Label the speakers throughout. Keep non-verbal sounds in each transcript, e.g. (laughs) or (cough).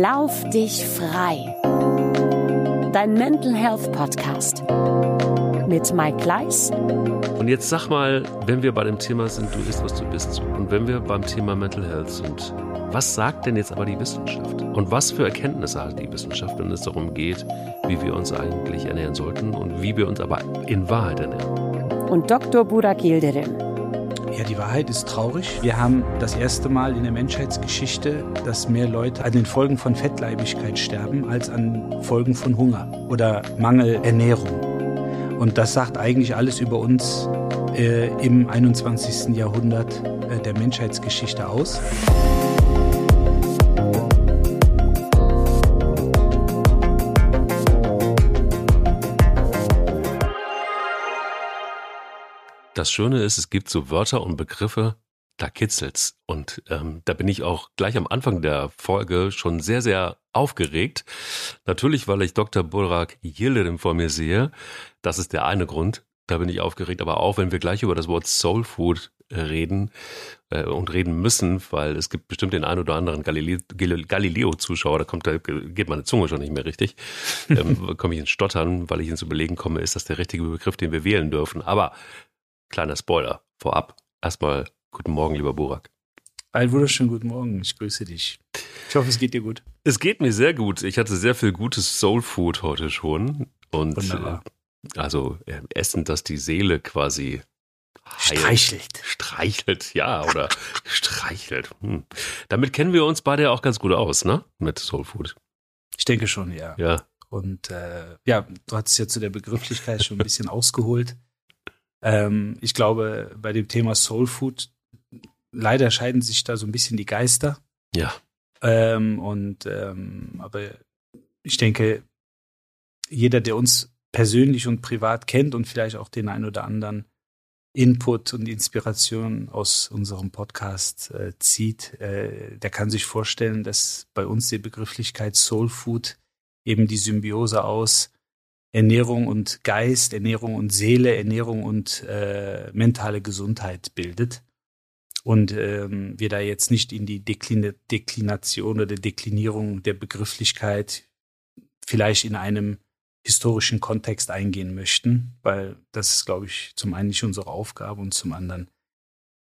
Speaker 1: Lauf dich frei. Dein Mental Health Podcast mit Mike Gleis.
Speaker 2: Und jetzt sag mal, wenn wir bei dem Thema sind, du bist, was du bist, und wenn wir beim Thema Mental Health sind, was sagt denn jetzt aber die Wissenschaft? Und was für Erkenntnisse hat die Wissenschaft, wenn es darum geht, wie wir uns eigentlich ernähren sollten und wie wir uns aber in Wahrheit ernähren?
Speaker 1: Und Dr. Burak Yildirim.
Speaker 3: Ja, die Wahrheit ist traurig. Wir haben das erste Mal in der Menschheitsgeschichte, dass mehr Leute an den Folgen von Fettleibigkeit sterben, als an Folgen von Hunger oder Mangelernährung. Und das sagt eigentlich alles über uns äh, im 21. Jahrhundert äh, der Menschheitsgeschichte aus.
Speaker 2: Das Schöne ist, es gibt so Wörter und Begriffe, da kitzelt's. Und ähm, da bin ich auch gleich am Anfang der Folge schon sehr, sehr aufgeregt. Natürlich, weil ich Dr. Burak Yildirim vor mir sehe. Das ist der eine Grund. Da bin ich aufgeregt. Aber auch, wenn wir gleich über das Wort Soul Food reden äh, und reden müssen, weil es gibt bestimmt den einen oder anderen Galileo-Zuschauer, da kommt, da geht meine Zunge schon nicht mehr richtig, (laughs) ähm, komme ich ins Stottern, weil ich ins Überlegen komme, ist das der richtige Begriff, den wir wählen dürfen. Aber Kleiner Spoiler vorab. Erstmal guten Morgen, lieber Burak.
Speaker 3: Einen wunderschönen guten Morgen. Ich grüße dich. Ich hoffe, es geht dir gut.
Speaker 2: Es geht mir sehr gut. Ich hatte sehr viel gutes Soul Food heute schon. Und Wunderbar. Äh, also äh, Essen, das die Seele quasi
Speaker 3: heilt. streichelt.
Speaker 2: Streichelt, ja, oder (laughs) streichelt. Hm. Damit kennen wir uns beide ja auch ganz gut aus, ne? Mit Soul Food.
Speaker 3: Ich denke schon, ja.
Speaker 2: Ja.
Speaker 3: Und äh, ja, du hattest ja zu der Begrifflichkeit schon ein bisschen (laughs) ausgeholt. Ähm, ich glaube, bei dem Thema Soul Food, leider scheiden sich da so ein bisschen die Geister.
Speaker 2: Ja.
Speaker 3: Ähm, und ähm, aber ich denke, jeder, der uns persönlich und privat kennt und vielleicht auch den ein oder anderen Input und Inspiration aus unserem Podcast äh, zieht, äh, der kann sich vorstellen, dass bei uns die Begrifflichkeit Soul Food eben die Symbiose aus Ernährung und Geist, Ernährung und Seele, Ernährung und äh, mentale Gesundheit bildet. Und ähm, wir da jetzt nicht in die Deklin Deklination oder Deklinierung der Begrifflichkeit vielleicht in einem historischen Kontext eingehen möchten, weil das ist, glaube ich, zum einen nicht unsere Aufgabe und zum anderen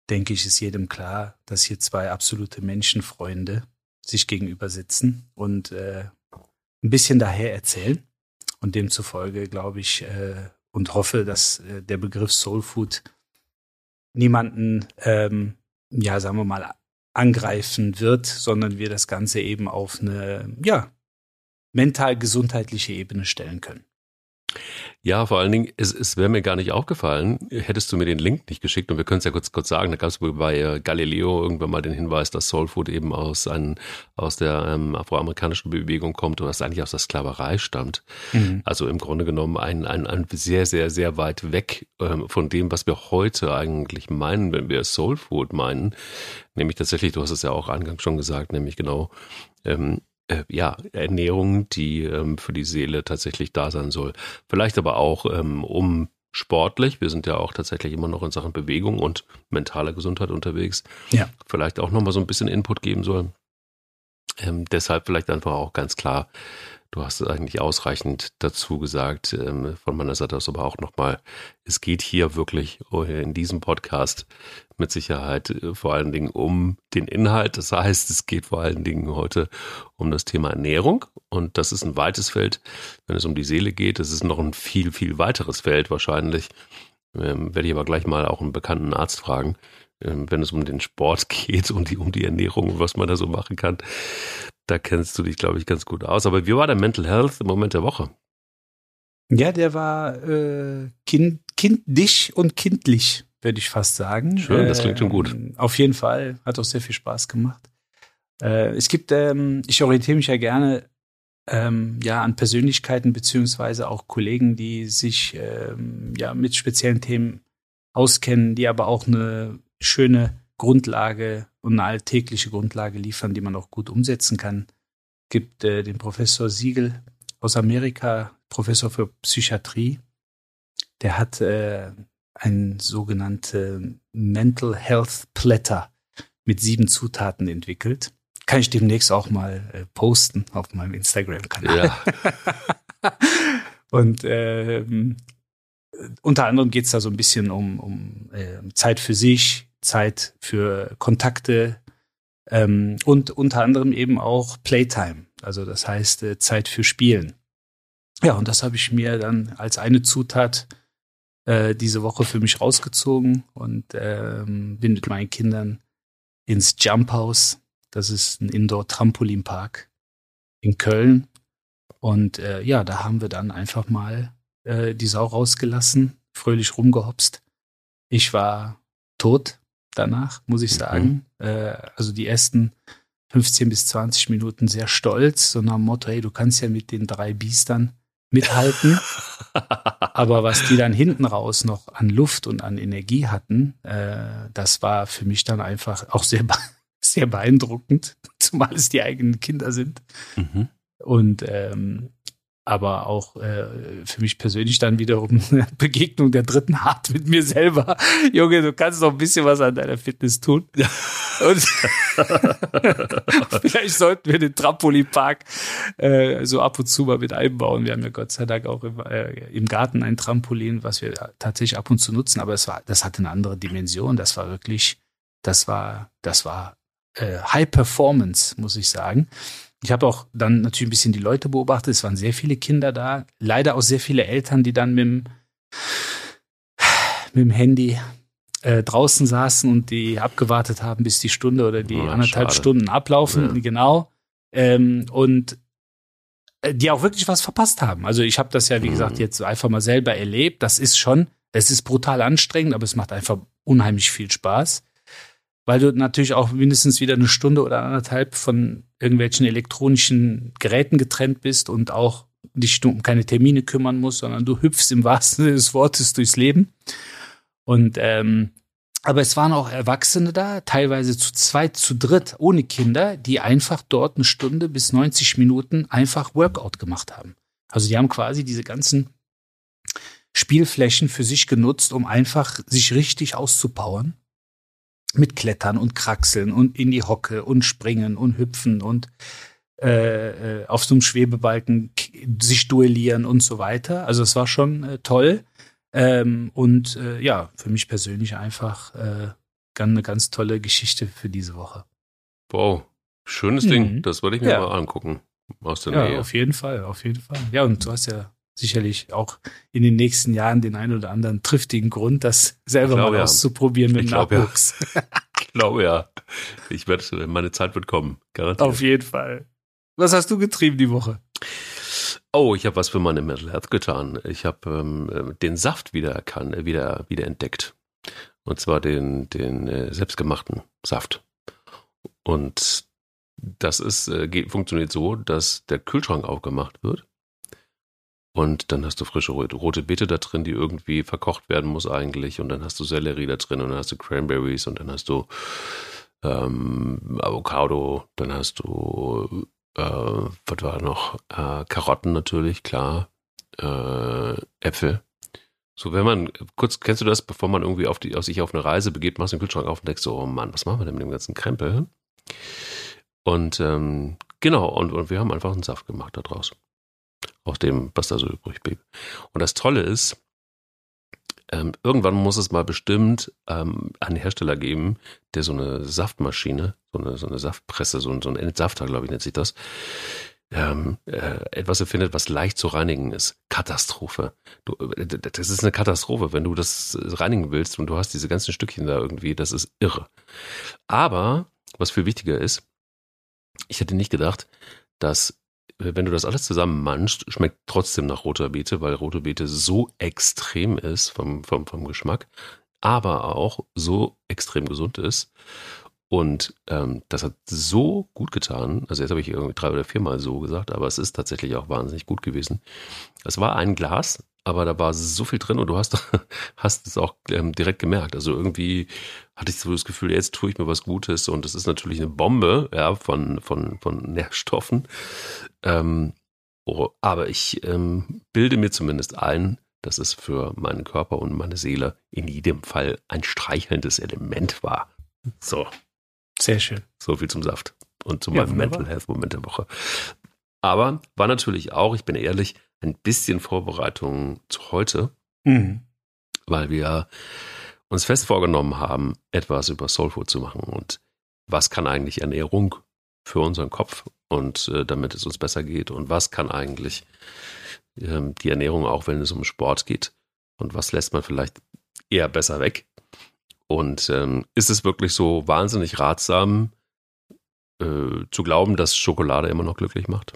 Speaker 3: denke ich, ist jedem klar, dass hier zwei absolute Menschenfreunde sich gegenüber sitzen und äh, ein bisschen daher erzählen. Und demzufolge glaube ich äh, und hoffe, dass äh, der Begriff Soul Food niemanden, ähm, ja, sagen wir mal, angreifen wird, sondern wir das Ganze eben auf eine, ja, mental gesundheitliche Ebene stellen können.
Speaker 2: Ja, vor allen Dingen, es, es wäre mir gar nicht aufgefallen, hättest du mir den Link nicht geschickt und wir können es ja kurz, kurz sagen, da gab es bei äh, Galileo irgendwann mal den Hinweis, dass Soul Food eben aus, ein, aus der ähm, afroamerikanischen Bewegung kommt und das eigentlich aus der Sklaverei stammt. Mhm. Also im Grunde genommen ein, ein, ein sehr, sehr, sehr weit weg ähm, von dem, was wir heute eigentlich meinen, wenn wir Soul Food meinen. Nämlich tatsächlich, du hast es ja auch eingangs schon gesagt, nämlich genau ähm, äh, ja, Ernährung, die ähm, für die Seele tatsächlich da sein soll. Vielleicht aber auch ähm, um sportlich, wir sind ja auch tatsächlich immer noch in Sachen Bewegung und mentale Gesundheit unterwegs,
Speaker 3: ja.
Speaker 2: vielleicht auch nochmal so ein bisschen Input geben soll. Ähm, deshalb vielleicht einfach auch ganz klar Du hast es eigentlich ausreichend dazu gesagt, ähm, von meiner Seite aus aber auch nochmal, es geht hier wirklich in diesem Podcast mit Sicherheit äh, vor allen Dingen um den Inhalt. Das heißt, es geht vor allen Dingen heute um das Thema Ernährung und das ist ein weites Feld, wenn es um die Seele geht. Es ist noch ein viel, viel weiteres Feld wahrscheinlich. Ähm, werde ich aber gleich mal auch einen bekannten Arzt fragen, ähm, wenn es um den Sport (laughs) geht und die, um die Ernährung und was man da so machen kann. Da kennst du dich, glaube ich, ganz gut aus. Aber wie war der Mental Health im Moment der Woche?
Speaker 3: Ja, der war äh, kind, kindlich und kindlich, würde ich fast sagen.
Speaker 2: Schön, das klingt schon gut.
Speaker 3: Ähm, auf jeden Fall, hat auch sehr viel Spaß gemacht. Äh, es gibt, ähm, ich orientiere mich ja gerne ähm, ja an Persönlichkeiten beziehungsweise auch Kollegen, die sich ähm, ja mit speziellen Themen auskennen, die aber auch eine schöne Grundlage und eine alltägliche Grundlage liefern, die man auch gut umsetzen kann. Gibt äh, den Professor Siegel aus Amerika, Professor für Psychiatrie. Der hat äh, ein sogenannte Mental Health Platter mit sieben Zutaten entwickelt. kann ich demnächst auch mal äh, posten auf meinem Instagram-Kanal. Ja. (laughs) und ähm, unter anderem geht es da so ein bisschen um, um äh, Zeit für sich, Zeit für Kontakte ähm, und unter anderem eben auch Playtime. Also das heißt äh, Zeit für Spielen. Ja, und das habe ich mir dann als eine Zutat äh, diese Woche für mich rausgezogen und ähm, bin mit meinen Kindern ins Jump House. Das ist ein Indoor-Trampolinpark in Köln. Und äh, ja, da haben wir dann einfach mal äh, die Sau rausgelassen, fröhlich rumgehopst. Ich war tot danach, muss ich mhm. sagen. Mhm. Äh, also die ersten 15 bis 20 Minuten sehr stolz, so nach dem Motto, hey, du kannst ja mit den drei Biestern mithalten. (laughs) Aber was die dann hinten raus noch an Luft und an Energie hatten, äh, das war für mich dann einfach auch sehr, sehr beeindruckend, (laughs) zumal es die eigenen Kinder sind. Mhm. Und ähm, aber auch äh, für mich persönlich dann wiederum (laughs) eine Begegnung der dritten Art mit mir selber. (laughs) Junge, du kannst noch ein bisschen was an deiner Fitness tun. (laughs) Und vielleicht sollten wir den Trampolinpark äh, so ab und zu mal mit einbauen. Wir haben ja Gott sei Dank auch im, äh, im Garten ein Trampolin, was wir tatsächlich ab und zu nutzen, aber es war, das hatte eine andere Dimension. Das war wirklich, das war, das war äh, High Performance, muss ich sagen. Ich habe auch dann natürlich ein bisschen die Leute beobachtet. Es waren sehr viele Kinder da. Leider auch sehr viele Eltern, die dann mit dem, mit dem Handy äh, draußen saßen und die abgewartet haben, bis die Stunde oder die oh, anderthalb schade. Stunden ablaufen. Ja. Genau. Ähm, und äh, die auch wirklich was verpasst haben. Also ich habe das ja, wie mhm. gesagt, jetzt einfach mal selber erlebt. Das ist schon, es ist brutal anstrengend, aber es macht einfach unheimlich viel Spaß weil du natürlich auch mindestens wieder eine Stunde oder anderthalb von irgendwelchen elektronischen Geräten getrennt bist und auch dich um keine Termine kümmern musst, sondern du hüpfst im wahrsten Sinne des Wortes durchs Leben. Und ähm, aber es waren auch Erwachsene da, teilweise zu zweit, zu dritt, ohne Kinder, die einfach dort eine Stunde bis 90 Minuten einfach Workout gemacht haben. Also die haben quasi diese ganzen Spielflächen für sich genutzt, um einfach sich richtig auszupowern mit Klettern und Kraxeln und in die Hocke und Springen und Hüpfen und äh, äh, auf so einem Schwebebalken sich duellieren und so weiter. Also es war schon äh, toll. Ähm, und äh, ja, für mich persönlich einfach äh, eine ganz tolle Geschichte für diese Woche.
Speaker 2: Wow, schönes mhm. Ding. Das wollte ich mir ja. mal angucken.
Speaker 3: Aus der ja, Nähe. auf jeden Fall, auf jeden Fall. Ja, und du hast ja sicherlich auch in den nächsten Jahren den einen oder anderen triftigen Grund, das selber mal auszuprobieren mit glaub, Nachwuchs.
Speaker 2: Ja. (laughs) (laughs) ich glaube ja. Ich werde, meine Zeit wird kommen.
Speaker 3: Garantiert. Auf jeden Fall. Was hast du getrieben die Woche?
Speaker 2: Oh, ich habe was für meine Mental Health getan. Ich habe ähm, den Saft wieder erkannt, wieder, wieder entdeckt. Und zwar den, den äh, selbstgemachten Saft. Und das ist, äh, geht, funktioniert so, dass der Kühlschrank aufgemacht wird und dann hast du frische rote Beete da drin, die irgendwie verkocht werden muss eigentlich. Und dann hast du Sellerie da drin und dann hast du Cranberries und dann hast du ähm, Avocado, dann hast du, äh, was war noch? Äh, Karotten natürlich, klar. Äh, Äpfel. So, wenn man, kurz, kennst du das, bevor man irgendwie auf die, auf sich auf eine Reise begeht, machst du den Kühlschrank auf und denkst so, oh Mann, was machen wir denn mit dem ganzen Krempel? Und ähm, genau, und, und wir haben einfach einen Saft gemacht da draußen aus dem, was da so übrig blieb. Und das Tolle ist, ähm, irgendwann muss es mal bestimmt ähm, einen Hersteller geben, der so eine Saftmaschine, so eine, so eine Saftpresse, so, so ein Entsafter, glaube ich, nennt sich das, ähm, äh, etwas erfindet, was leicht zu reinigen ist. Katastrophe. Du, äh, das ist eine Katastrophe, wenn du das reinigen willst und du hast diese ganzen Stückchen da irgendwie, das ist irre. Aber, was viel wichtiger ist, ich hätte nicht gedacht, dass wenn du das alles zusammen manchst, schmeckt trotzdem nach roter Beete, weil rote Beete so extrem ist vom, vom, vom Geschmack, aber auch so extrem gesund ist. Und ähm, das hat so gut getan. Also jetzt habe ich irgendwie drei oder viermal so gesagt, aber es ist tatsächlich auch wahnsinnig gut gewesen. Es war ein Glas, aber da war so viel drin und du hast, (laughs) hast es auch ähm, direkt gemerkt. Also irgendwie hatte ich so das Gefühl, jetzt tue ich mir was Gutes und es ist natürlich eine Bombe ja, von, von, von Nährstoffen. Ähm, oh, aber ich ähm, bilde mir zumindest ein, dass es für meinen Körper und meine Seele in jedem Fall ein streichelndes Element war. So.
Speaker 3: Sehr schön.
Speaker 2: So viel zum Saft. und zu
Speaker 3: Ja,
Speaker 2: meinem
Speaker 3: wunderbar.
Speaker 2: Mental Health Moment der Woche. Aber war natürlich auch, ich bin ehrlich, ein bisschen Vorbereitung zu heute,
Speaker 3: Mhm.
Speaker 2: weil wir uns fest vorgenommen haben, etwas über Soul Food zu machen. Und was kann eigentlich Ernährung für unseren Kopf? Und äh, damit es uns besser geht? Und was kann eigentlich ähm, die Ernährung auch, wenn es um Sport geht? Und was lässt man vielleicht eher besser weg? Und ähm, ist es wirklich so wahnsinnig ratsam äh, zu glauben, dass Schokolade immer noch glücklich macht?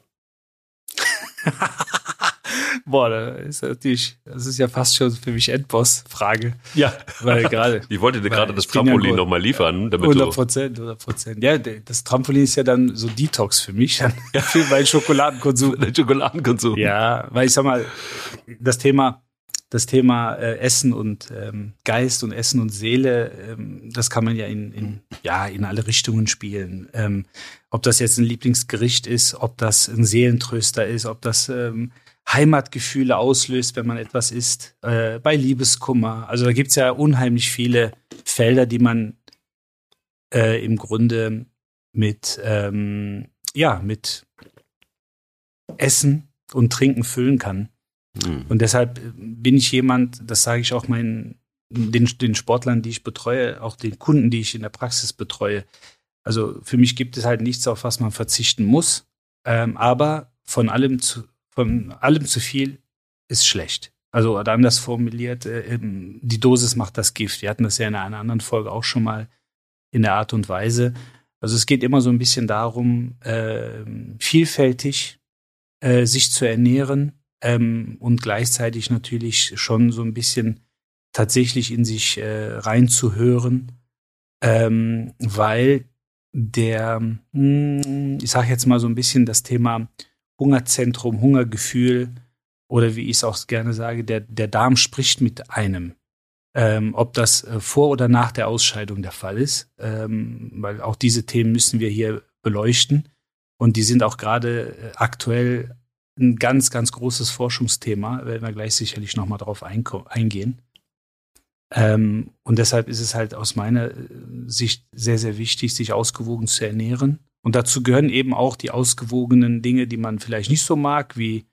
Speaker 2: (laughs)
Speaker 3: Boah, da ist natürlich, das ist ja fast schon für mich Endboss-Frage.
Speaker 2: Ja,
Speaker 3: Weil gerade (laughs)
Speaker 2: ich wollte dir gerade das
Speaker 3: ja
Speaker 2: Trampolin nochmal liefern, damit
Speaker 3: 100
Speaker 2: du
Speaker 3: Prozent, 100 Prozent. Ja, das Trampolin ist ja dann so Detox für mich, dann (laughs) für meinen Schokoladenkonsum.
Speaker 2: den Schokoladenkonsum.
Speaker 3: Ja, weil ich sag mal, das Thema, das Thema äh, Essen und ähm, Geist und Essen und Seele, ähm, das kann man ja in, in, ja, in alle Richtungen spielen. Ähm, ob das jetzt ein Lieblingsgericht ist, ob das ein Seelentröster ist, ob das ähm, Heimatgefühle auslöst, wenn man etwas isst, äh, bei Liebeskummer. Also da gibt's ja unheimlich viele Felder, die man äh, im Grunde mit, ähm, ja, mit Essen und Trinken füllen kann.
Speaker 2: Hm.
Speaker 3: Und deshalb bin ich jemand, das sage ich auch meinen, den, den Sportlern, die ich betreue, auch den Kunden, die ich in der Praxis betreue. Also für mich gibt es halt nichts, auf was man verzichten muss. Ähm, aber von allem zu, von allem zu viel ist schlecht. Also oder anders formuliert, äh, die Dosis macht das Gift. Wir hatten das ja in einer anderen Folge auch schon mal in der Art und Weise. Also es geht immer so ein bisschen darum, äh, vielfältig äh, sich zu ernähren ähm, und gleichzeitig natürlich schon so ein bisschen tatsächlich in sich äh, reinzuhören, ähm, weil der, mh, ich sage jetzt mal so ein bisschen das Thema Hungerzentrum, Hungergefühl oder wie ich es auch gerne sage, der, der Darm spricht mit einem. Ähm, ob das äh, vor oder nach der Ausscheidung der Fall ist, ähm, weil auch diese Themen müssen wir hier beleuchten. Und die sind auch gerade äh, aktuell ein ganz, ganz großes Forschungsthema, werden wir gleich sicherlich nochmal drauf eingehen. Ähm, und deshalb ist es halt aus meiner äh, Sicht sehr, sehr wichtig, sich ausgewogen zu ernähren. Und dazu gehören eben auch die ausgewogenen Dinge, die man vielleicht nicht so mag, wie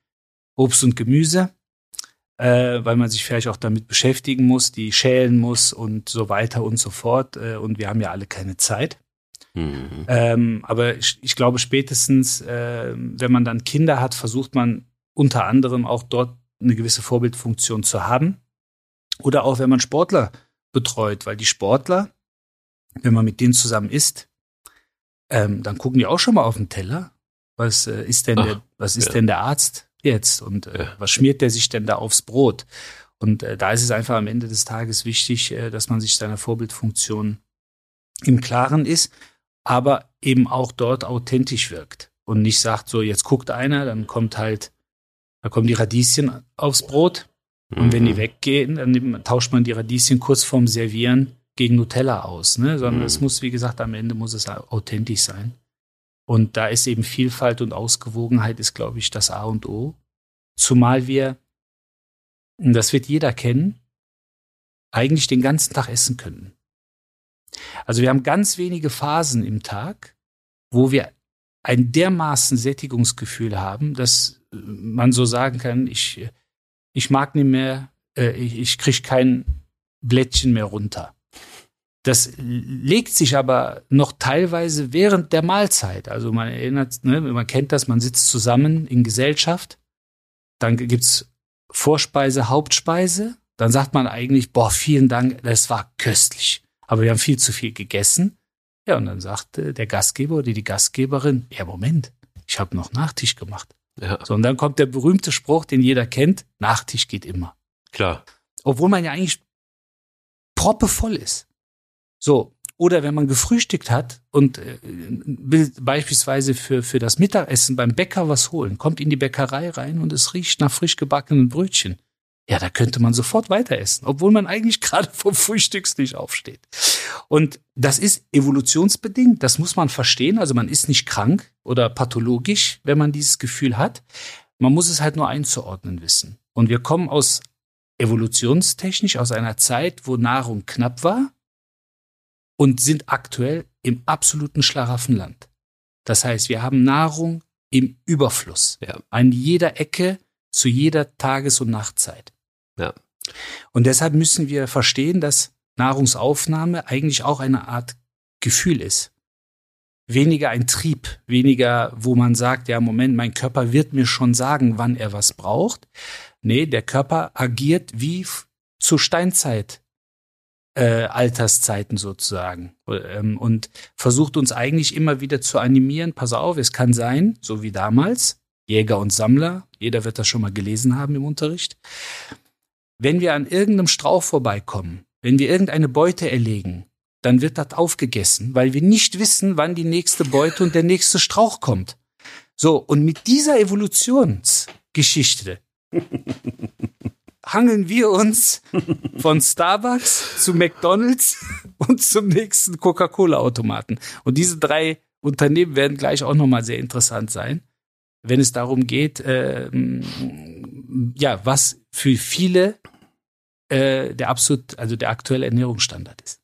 Speaker 3: Obst und Gemüse, äh, weil man sich vielleicht auch damit beschäftigen muss, die schälen muss und so weiter und so fort. Äh, und wir haben ja alle keine Zeit.
Speaker 2: Mhm.
Speaker 3: Ähm, aber ich, ich glaube, spätestens, äh, wenn man dann Kinder hat, versucht man unter anderem auch dort eine gewisse Vorbildfunktion zu haben. Oder auch, wenn man Sportler betreut, weil die Sportler, wenn man mit denen zusammen isst, ähm, dann gucken die auch schon mal auf den Teller. Was äh, ist denn
Speaker 2: Ach,
Speaker 3: der, was ist
Speaker 2: ja.
Speaker 3: denn der Arzt jetzt? Und äh,
Speaker 2: Ja.
Speaker 3: was schmiert der sich denn da aufs Brot? Und äh, da ist es einfach am Ende des Tages wichtig, äh, dass man sich seiner Vorbildfunktion im Klaren ist aber eben auch dort authentisch wirkt und nicht sagt, so jetzt guckt einer, dann kommt halt, da kommen die Radieschen aufs Brot und wenn die
Speaker 2: Mhm.
Speaker 3: weggehen, dann tauscht man die Radieschen kurz vorm Servieren gegen Nutella aus, ne? Sondern
Speaker 2: Mhm.
Speaker 3: es muss, wie gesagt, am Ende muss es authentisch sein. Und da ist eben Vielfalt und Ausgewogenheit ist, glaube ich, das A und O. Zumal wir, und das wird jeder kennen, eigentlich den ganzen Tag essen können. Also wir haben ganz wenige Phasen im Tag, wo wir ein dermaßen Sättigungsgefühl haben, dass äh, man so sagen kann, ich, ich mag nicht mehr, äh, ich, ich kriege kein Blättchen mehr runter. Das legt sich aber noch teilweise während der Mahlzeit. Also man erinnert, ne, man kennt das, man sitzt zusammen in Gesellschaft, dann gibt's Vorspeise, Hauptspeise, dann sagt man eigentlich, boah, vielen Dank, das war köstlich. Aber wir haben viel zu viel gegessen. Ja, und dann sagte der Gastgeber oder die Gastgeberin, ja, Moment, ich habe noch Nachtisch gemacht.
Speaker 2: Ja,
Speaker 3: So, und dann kommt der berühmte Spruch, den jeder kennt, Nachtisch geht immer.
Speaker 2: klar.
Speaker 3: Obwohl man ja eigentlich proppevoll ist. So, oder wenn man gefrühstückt hat und äh, will beispielsweise für, für das Mittagessen beim Bäcker was holen, kommt in die Bäckerei rein und es riecht nach frisch gebackenen Brötchen. Ja, da könnte man sofort weiter essen, obwohl man eigentlich (laughs) gerade vom Frühstückstisch aufsteht. Und das ist evolutionsbedingt, das muss man verstehen. Also man ist nicht krank oder pathologisch, wenn man dieses Gefühl hat. Man muss es halt nur einzuordnen wissen. Und wir kommen aus evolutionstechnisch aus einer Zeit, wo Nahrung knapp war und sind aktuell im absoluten Schlaraffenland. Das heißt, wir haben Nahrung im Überfluss.
Speaker 2: Ja.
Speaker 3: An jeder Ecke, zu jeder Tages- und Nachtzeit.
Speaker 2: Ja.
Speaker 3: Und deshalb müssen wir verstehen, dass Nahrungsaufnahme eigentlich auch eine Art Gefühl ist. Weniger ein Trieb, weniger, wo man sagt, ja, Moment, mein Körper wird mir schon sagen, wann er was braucht. Nee, der Körper agiert wie zur Steinzeit, äh, Alterszeiten sozusagen. Ähm, und versucht uns eigentlich immer wieder zu animieren, pass auf, es kann sein, so wie damals, Jäger und Sammler, jeder wird das schon mal gelesen haben im Unterricht. Wenn wir an irgendeinem Strauch vorbeikommen, wenn wir irgendeine Beute erlegen, dann wird das aufgegessen, weil wir nicht wissen, wann die nächste Beute und der nächste Strauch kommt. So, und mit dieser Evolutionsgeschichte hangeln wir uns von Starbucks zu McDonald's und zum nächsten Coca-Cola-Automaten. Und diese drei Unternehmen werden gleich auch nochmal sehr interessant sein, wenn es darum geht, äh, ja, was für viele äh, der absolut, also der aktuelle Ernährungsstandard ist.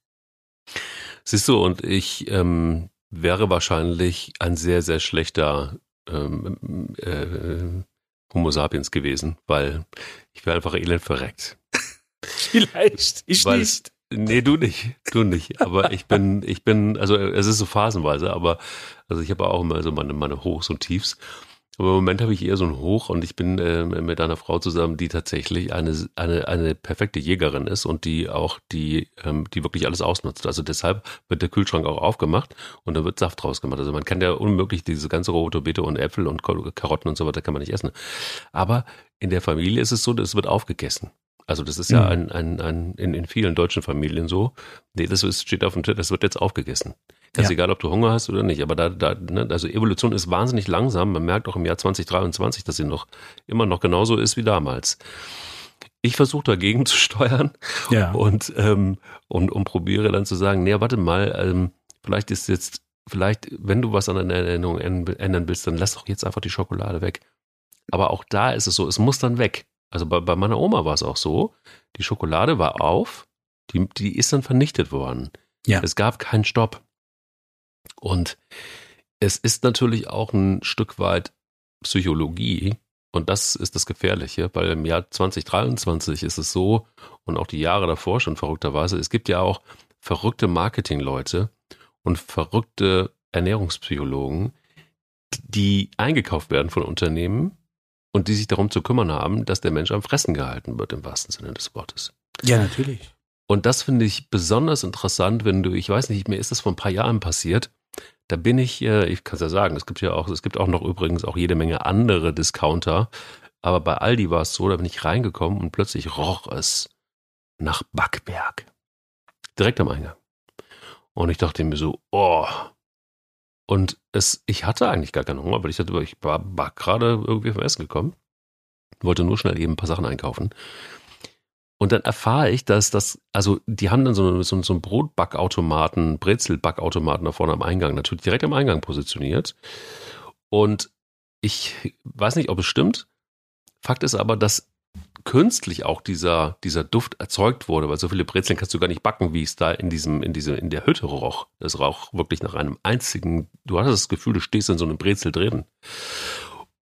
Speaker 2: Siehst du, und ich ähm, wäre wahrscheinlich ein sehr, sehr schlechter ähm, äh, Homo sapiens gewesen, weil ich wäre einfach elend verreckt. (laughs)
Speaker 3: Vielleicht, ich
Speaker 2: weil,
Speaker 3: nicht.
Speaker 2: Nee, du nicht, du nicht. Aber ich bin, ich bin, also es ist so phasenweise, aber also ich habe auch immer so meine, meine Hochs und Tiefs. Aber im Moment habe ich eher so ein Hoch und ich bin äh, mit einer Frau zusammen, die tatsächlich eine, eine, eine perfekte Jägerin ist und die auch die, ähm, die wirklich alles ausnutzt. Also deshalb wird der Kühlschrank auch aufgemacht und da wird Saft draus gemacht. Also man kann ja unmöglich diese ganze rote Beete und Äpfel und Karotten und so weiter kann man nicht essen. Aber in der Familie ist es so, es wird aufgegessen. Also das ist ja ein, ein, ein in, in vielen deutschen Familien so. Nee, das ist, steht auf dem Tisch, das wird jetzt aufgegessen. Ganz ja. egal, ob du Hunger hast oder nicht. Aber da, da, ne, also Evolution ist wahnsinnig langsam. Man merkt auch im Jahr 2023, dass sie noch immer noch genauso ist wie damals. Ich versuche dagegen (laughs) zu steuern
Speaker 3: ja.
Speaker 2: und, ähm, und, und probiere dann zu sagen, nee, warte mal, ähm, vielleicht ist jetzt, vielleicht, wenn du was an deiner Erinnerung ändern willst, dann lass doch jetzt einfach die Schokolade weg. Aber auch da ist es so, es muss dann weg. Also bei, bei meiner Oma war es auch so, die Schokolade war auf, die, die ist dann vernichtet worden.
Speaker 3: Ja.
Speaker 2: Es gab keinen Stopp. Und es ist natürlich auch ein Stück weit Psychologie. Und das ist das Gefährliche, weil im Jahr 2023 ist es so, und auch die Jahre davor schon verrückterweise, es gibt ja auch verrückte Marketingleute und verrückte Ernährungspsychologen, die eingekauft werden von Unternehmen und die sich darum zu kümmern haben, dass der Mensch am Fressen gehalten wird, im wahrsten Sinne des Wortes.
Speaker 3: Ja, natürlich.
Speaker 2: Und das finde ich besonders interessant, wenn du, ich weiß nicht, mir ist das vor ein paar Jahren passiert. Da bin ich, äh, ich kann es ja sagen, es gibt ja auch, es gibt auch noch übrigens auch jede Menge andere Discounter. Aber bei Aldi war es so, da bin ich reingekommen und plötzlich roch es nach Backberg. Direkt am Eingang. Und ich dachte mir so, oh. Und es, ich hatte eigentlich gar keinen Hunger, weil ich hatte, ich war, war gerade irgendwie vom Essen gekommen. Wollte nur schnell eben ein paar Sachen einkaufen. Und dann erfahre ich, dass das, also die haben dann so, so, so einen Brotbackautomaten, Brezelbackautomaten da vorne am Eingang, natürlich direkt am Eingang positioniert. Und ich weiß nicht, ob es stimmt. Fakt ist aber, dass künstlich auch dieser, dieser Duft erzeugt wurde, weil so viele Brezeln kannst du gar nicht backen, wie es da in diesem, in diese, in der Hütte roch. Es roch wirklich nach einem einzigen, du hattest das Gefühl, du stehst in so einem Brezel drin.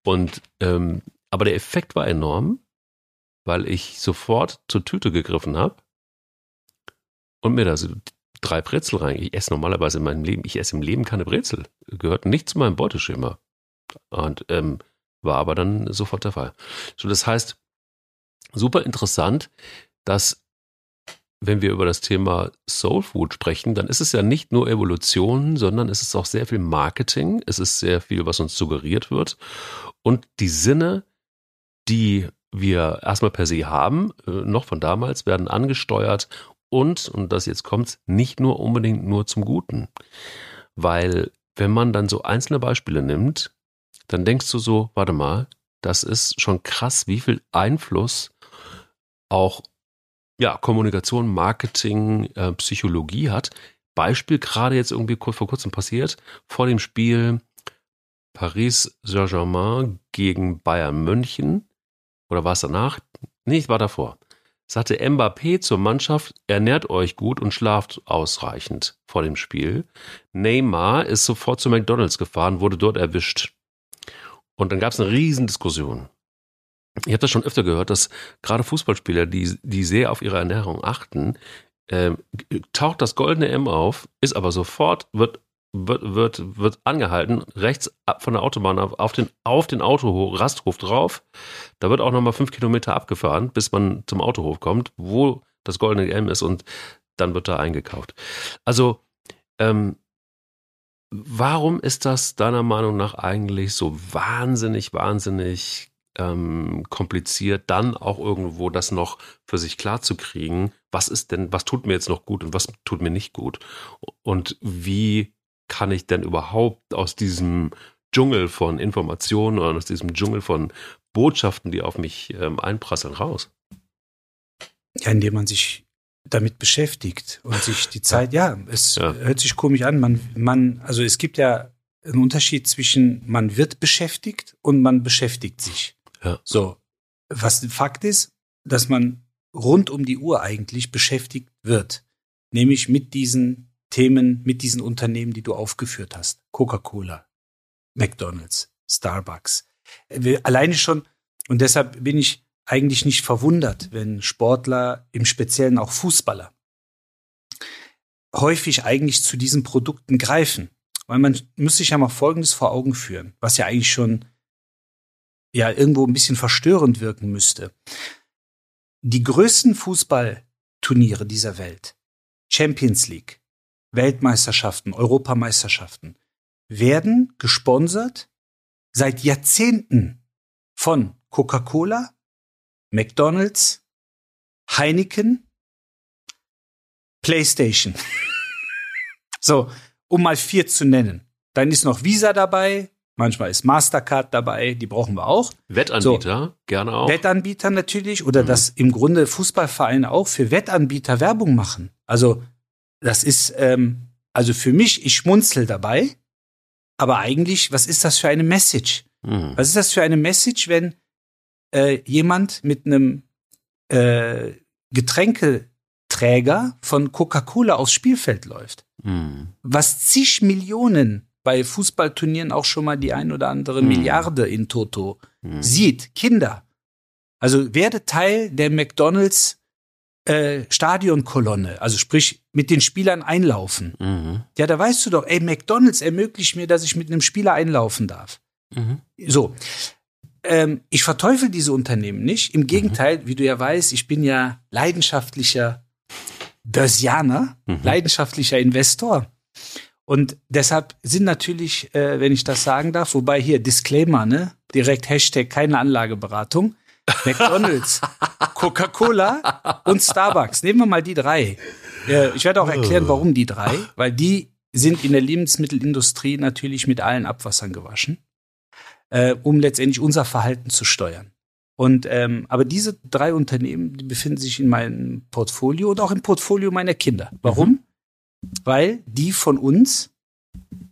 Speaker 2: Und, ähm, aber der Effekt war enorm, weil ich sofort zur Tüte gegriffen habe und mir da so drei Brezel rein. Ich esse normalerweise in meinem Leben, ich esse im Leben keine Brezel. Gehört nicht zu meinem Beuteschema. Und ähm, war aber dann sofort der Fall. So, das heißt, super interessant, dass wenn wir über das Thema Soul Food sprechen, dann ist es ja nicht nur Evolution, sondern es ist auch sehr viel Marketing. Es ist sehr viel, was uns suggeriert wird. Und die Sinne, die wir erstmal per se haben, äh, noch von damals, werden angesteuert und, und das jetzt kommt, nicht nur unbedingt nur zum Guten. Weil wenn man dann so einzelne Beispiele nimmt, dann denkst du so, warte mal, das ist schon krass, wie viel Einfluss auch ja, Kommunikation, Marketing, äh, Psychologie hat. Beispiel gerade jetzt irgendwie kurz vor kurzem passiert, vor dem Spiel Paris Saint-Germain gegen Bayern München oder war es danach? Nee, es war davor. sagte Mbappé zur Mannschaft, ernährt euch gut und schlaft ausreichend vor dem Spiel. Neymar ist sofort zu McDonalds gefahren, wurde dort erwischt. Und dann gab es eine Riesendiskussion. Ich habe das schon öfter gehört, dass gerade Fußballspieler, die, die sehr auf ihre Ernährung achten, äh, taucht das goldene M auf, ist aber sofort, wird wird, wird, wird angehalten, rechts ab von der Autobahn auf den, auf den Autohof, Rasthof drauf. Da wird auch nochmal fünf Kilometer abgefahren, bis man zum Autohof kommt, wo das goldene M ist und dann wird da eingekauft. Also, ähm, warum ist das deiner Meinung nach eigentlich so wahnsinnig, wahnsinnig ähm, kompliziert, dann auch irgendwo das noch für sich klar zu kriegen? Was ist denn, was tut mir jetzt noch gut und was tut mir nicht gut? Und wie kann ich denn überhaupt aus diesem Dschungel von Informationen oder aus diesem Dschungel von Botschaften, die auf mich ähm, einprasseln, raus?
Speaker 3: Ja, indem man sich damit beschäftigt und sich die Zeit, ja, es ja. hört sich komisch an. Man, man, also es gibt ja einen Unterschied zwischen man wird beschäftigt und man beschäftigt sich. Ja. So. Was Fakt ist, dass man rund um die Uhr eigentlich beschäftigt wird. Nämlich mit diesen Themen mit diesen Unternehmen, die du aufgeführt hast. Coca-Cola, McDonald's, Starbucks. Alleine schon, und deshalb bin ich eigentlich nicht verwundert, wenn Sportler, im Speziellen auch Fußballer, häufig eigentlich zu diesen Produkten greifen. Weil man muss sich ja mal Folgendes vor Augen führen, was ja eigentlich schon ja irgendwo ein bisschen verstörend wirken müsste. Die größten Fußballturniere dieser Welt, Champions League, Weltmeisterschaften, Europameisterschaften werden gesponsert seit Jahrzehnten von Coca-Cola, McDonald's, Heineken, PlayStation. (laughs) so, um mal vier zu nennen. Dann ist noch Visa dabei, manchmal ist Mastercard dabei, die brauchen wir auch.
Speaker 2: Wettanbieter, so, gerne auch.
Speaker 3: Wettanbieter natürlich oder mhm. dass im Grunde Fußballvereine auch für Wettanbieter Werbung machen. Also das ist, ähm, also für mich, ich schmunzel dabei, aber eigentlich, was ist das für eine Message? Mhm. Was ist das für eine Message, wenn äh, jemand mit einem äh, Getränketräger von Coca-Cola aufs Spielfeld läuft? Mhm. Was zig Millionen bei Fußballturnieren auch schon mal die ein oder andere mhm. Milliarde in Toto mhm. sieht, Kinder. Also werde Teil der McDonalds äh, Stadionkolonne, also sprich mit den Spielern einlaufen. Mhm. Ja, da weißt du doch, ey, McDonalds ermöglicht mir, dass ich mit einem Spieler einlaufen darf. Mhm. So. Ähm, ich verteufel diese Unternehmen nicht. Im Gegenteil, mhm. wie du ja weißt, ich bin ja leidenschaftlicher Börsianer, mhm. leidenschaftlicher Investor. Und deshalb sind natürlich, äh, wenn ich das sagen darf, wobei hier Disclaimer, ne? Direkt Hashtag keine Anlageberatung. (laughs) McDonalds, Coca-Cola und Starbucks. Nehmen wir mal die drei. Ich werde auch erklären, warum die drei, weil die sind in der Lebensmittelindustrie natürlich mit allen Abwassern gewaschen, äh, um letztendlich unser Verhalten zu steuern. Und ähm, aber diese drei Unternehmen, die befinden sich in meinem Portfolio und auch im Portfolio meiner Kinder. Warum? Mhm. Weil die von uns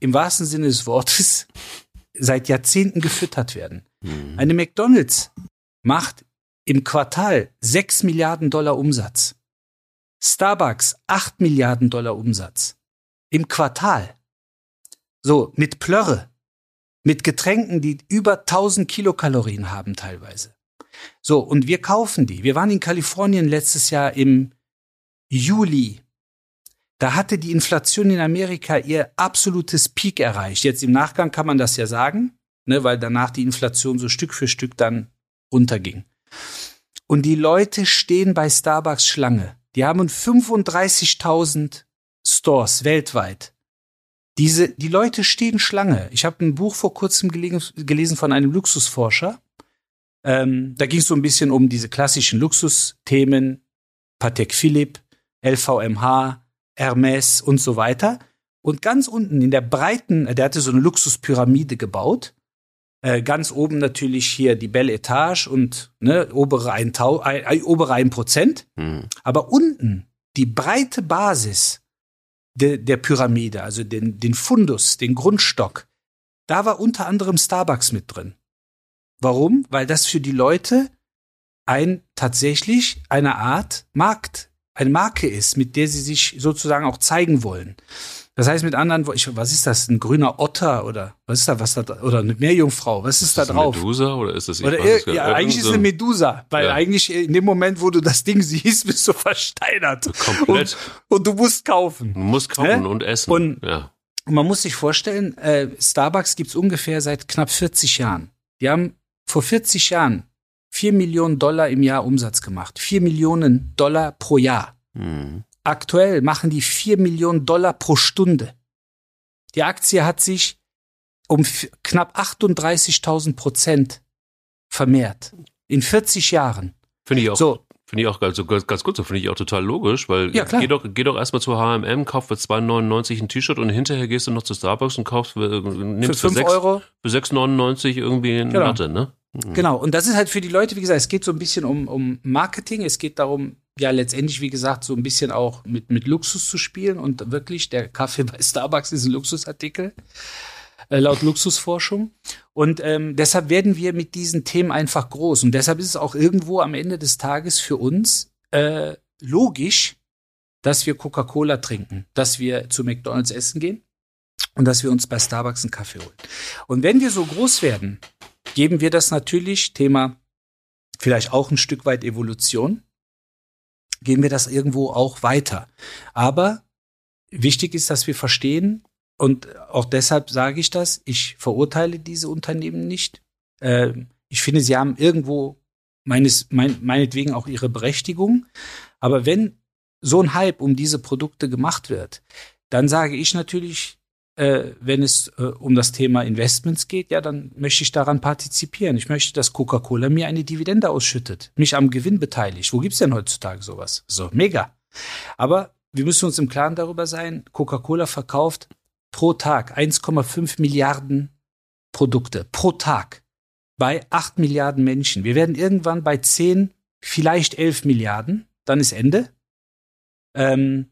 Speaker 3: im wahrsten Sinne des Wortes (laughs) seit Jahrzehnten gefüttert werden. Mhm. Eine McDonald's macht im Quartal 6 Milliarden Dollar Umsatz. Starbucks 8 Milliarden Dollar Umsatz. Im Quartal. So, mit Plörre. Mit Getränken, die über 1000 Kilokalorien haben teilweise. So, und wir kaufen die. Wir waren in Kalifornien letztes Jahr im Juli. Da hatte die Inflation in Amerika ihr absolutes Peak erreicht. Jetzt im Nachgang kann man das ja sagen, ne, weil danach die Inflation so Stück für Stück dann runterging. Und die Leute stehen bei Starbucks Schlange. Die haben 35.000 Stores weltweit. Diese, die Leute stehen Schlange. Ich habe ein Buch vor kurzem gelesen von einem Luxusforscher. Ähm, da ging es so ein bisschen um diese klassischen Luxusthemen, Patek Philippe, LVMH, Hermes und so weiter. Und ganz unten in der breiten, der hatte so eine Luxuspyramide gebaut. Äh, ganz oben natürlich hier die Belle Etage und ne, obere ein, Tau, ein, obere ein Prozent. Mhm. Aber unten die breite Basis de, der Pyramide, also den, den Fundus, den Grundstock, da war unter anderem Starbucks mit drin. Warum? Weil das für die Leute ein tatsächlich eine Art Markt, eine Marke ist, mit der sie sich sozusagen auch zeigen wollen. Das heißt mit anderen, Wo- ich, was ist das? Ein grüner Otter oder was ist da, was da, oder eine Meerjungfrau? Was ist,
Speaker 2: Ist
Speaker 3: da drauf?
Speaker 2: eine Medusa oder ist das
Speaker 3: Oder
Speaker 2: weiß es
Speaker 3: ja, eigentlich ist es eine Medusa, weil
Speaker 2: Ja.
Speaker 3: eigentlich in dem Moment, wo du das Ding (laughs) siehst, bist du versteinert.
Speaker 2: Komplett.
Speaker 3: Und, und du musst kaufen.
Speaker 2: Du musst kaufen
Speaker 3: Ne?
Speaker 2: und essen.
Speaker 3: Und-
Speaker 2: ja.
Speaker 3: Und man muss sich vorstellen, äh, Starbucks gibt's ungefähr seit knapp 40 Jahren. Die haben vor 40 Jahren 4 Millionen Dollar im Jahr Umsatz gemacht. 4 Millionen Dollar pro Jahr.
Speaker 2: Hm.
Speaker 3: Aktuell machen die 4 Millionen Dollar pro Stunde. Die Aktie hat sich um knapp 38.000 Prozent vermehrt. In 40 Jahren.
Speaker 2: Finde ich auch,
Speaker 3: So,
Speaker 2: finde ich auch ganz, ganz, gut, so finde ich auch total logisch, weil
Speaker 3: Ja, klar.
Speaker 2: geh doch, geh doch erstmal zu H&M, kauf für 2,99 ein T-Shirt und hinterher gehst du noch zu Starbucks und kaufst für,
Speaker 3: für
Speaker 2: nimmst für,
Speaker 3: 5
Speaker 2: sechs-
Speaker 3: Euro
Speaker 2: für 6,99 irgendwie eine
Speaker 3: Genau.
Speaker 2: Latte, ne? Mhm.
Speaker 3: Genau, und das ist halt für die Leute, wie gesagt, es geht so ein bisschen um, um Marketing, es geht darum, ja, letztendlich, wie gesagt, so ein bisschen auch mit, mit Luxus zu spielen und wirklich, der Kaffee bei Starbucks ist ein Luxusartikel, äh, laut Luxusforschung. Und ähm, deshalb werden wir mit diesen Themen einfach groß. Und deshalb ist es auch irgendwo am Ende des Tages für uns äh, logisch, dass wir Coca-Cola trinken, dass wir zu McDonalds essen gehen und dass wir uns bei Starbucks einen Kaffee holen. Und wenn wir so groß werden, geben wir das natürlich, Thema vielleicht auch ein Stück weit Evolution, geben wir das irgendwo auch weiter. Aber wichtig ist, dass wir verstehen, und auch deshalb sage ich das, ich verurteile diese Unternehmen nicht. Ähm, ich finde, sie haben irgendwo meines, mein, meinetwegen auch ihre Berechtigung. Aber wenn so ein Hype um diese Produkte gemacht wird, dann sage ich natürlich, äh, wenn es äh, um das Thema Investments geht, ja, dann möchte ich daran partizipieren. Ich möchte, dass Coca-Cola mir eine Dividende ausschüttet, mich am Gewinn beteiligt. Wo gibt's denn heutzutage sowas? So, mega. Aber wir müssen uns im Klaren darüber sein, Coca-Cola verkauft pro Tag 1,5 Milliarden Produkte pro Tag bei 8 Milliarden Menschen. Wir werden irgendwann bei 10, vielleicht 11 Milliarden, dann ist Ende. Ähm,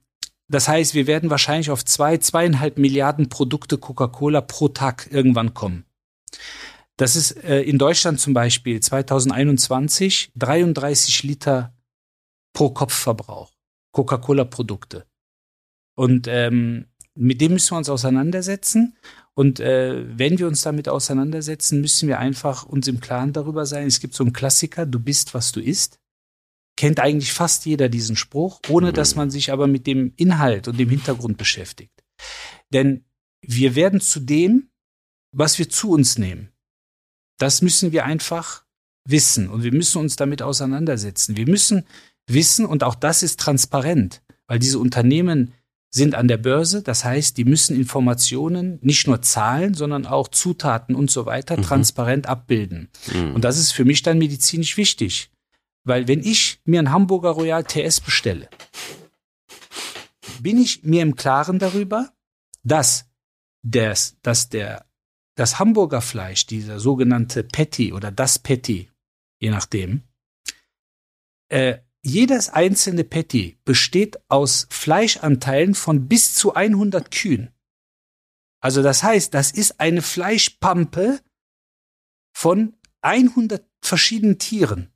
Speaker 3: das heißt, wir werden wahrscheinlich auf zwei, zweieinhalb Milliarden Produkte Coca-Cola pro Tag irgendwann kommen. Das ist äh, in Deutschland zum Beispiel 2021 33 Liter pro Kopfverbrauch Coca-Cola-Produkte. Und ähm, mit dem müssen wir uns auseinandersetzen. Und äh, wenn wir uns damit auseinandersetzen, müssen wir einfach uns im Klaren darüber sein. Es gibt so einen Klassiker, du bist, was du isst. Kennt eigentlich fast jeder diesen Spruch, ohne dass man sich aber mit dem Inhalt und dem Hintergrund beschäftigt. Denn wir werden zu dem, was wir zu uns nehmen. Das müssen wir einfach wissen und wir müssen uns damit auseinandersetzen. Wir müssen wissen, und auch das ist transparent, weil diese Unternehmen sind an der Börse, das heißt, die müssen Informationen, nicht nur Zahlen, sondern auch Zutaten und so weiter
Speaker 2: Mhm.
Speaker 3: transparent abbilden.
Speaker 2: Mhm.
Speaker 3: Und das ist für mich dann medizinisch wichtig. Weil wenn ich mir einen Hamburger Royal TS bestelle, bin ich mir im Klaren darüber, dass, das, dass der, das Hamburger Fleisch, dieser sogenannte Patty oder das Patty, je nachdem, äh, jedes einzelne Patty besteht aus Fleischanteilen von bis zu 100 Kühen. Also das heißt, das ist eine Fleischpampe von 100 verschiedenen Tieren.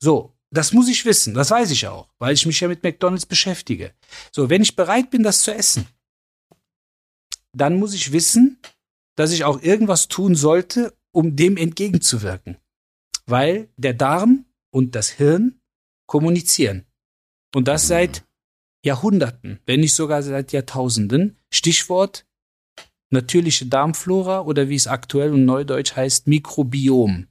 Speaker 3: So, das muss ich wissen, das weiß ich auch, weil ich mich ja mit McDonald's beschäftige. So, wenn ich bereit bin, das zu essen, dann muss ich wissen, dass ich auch irgendwas tun sollte, um dem entgegenzuwirken. Weil der Darm und das Hirn kommunizieren. Und das seit Jahrhunderten, wenn nicht sogar seit Jahrtausenden. Stichwort natürliche Darmflora oder wie es aktuell und neudeutsch heißt, Mikrobiom.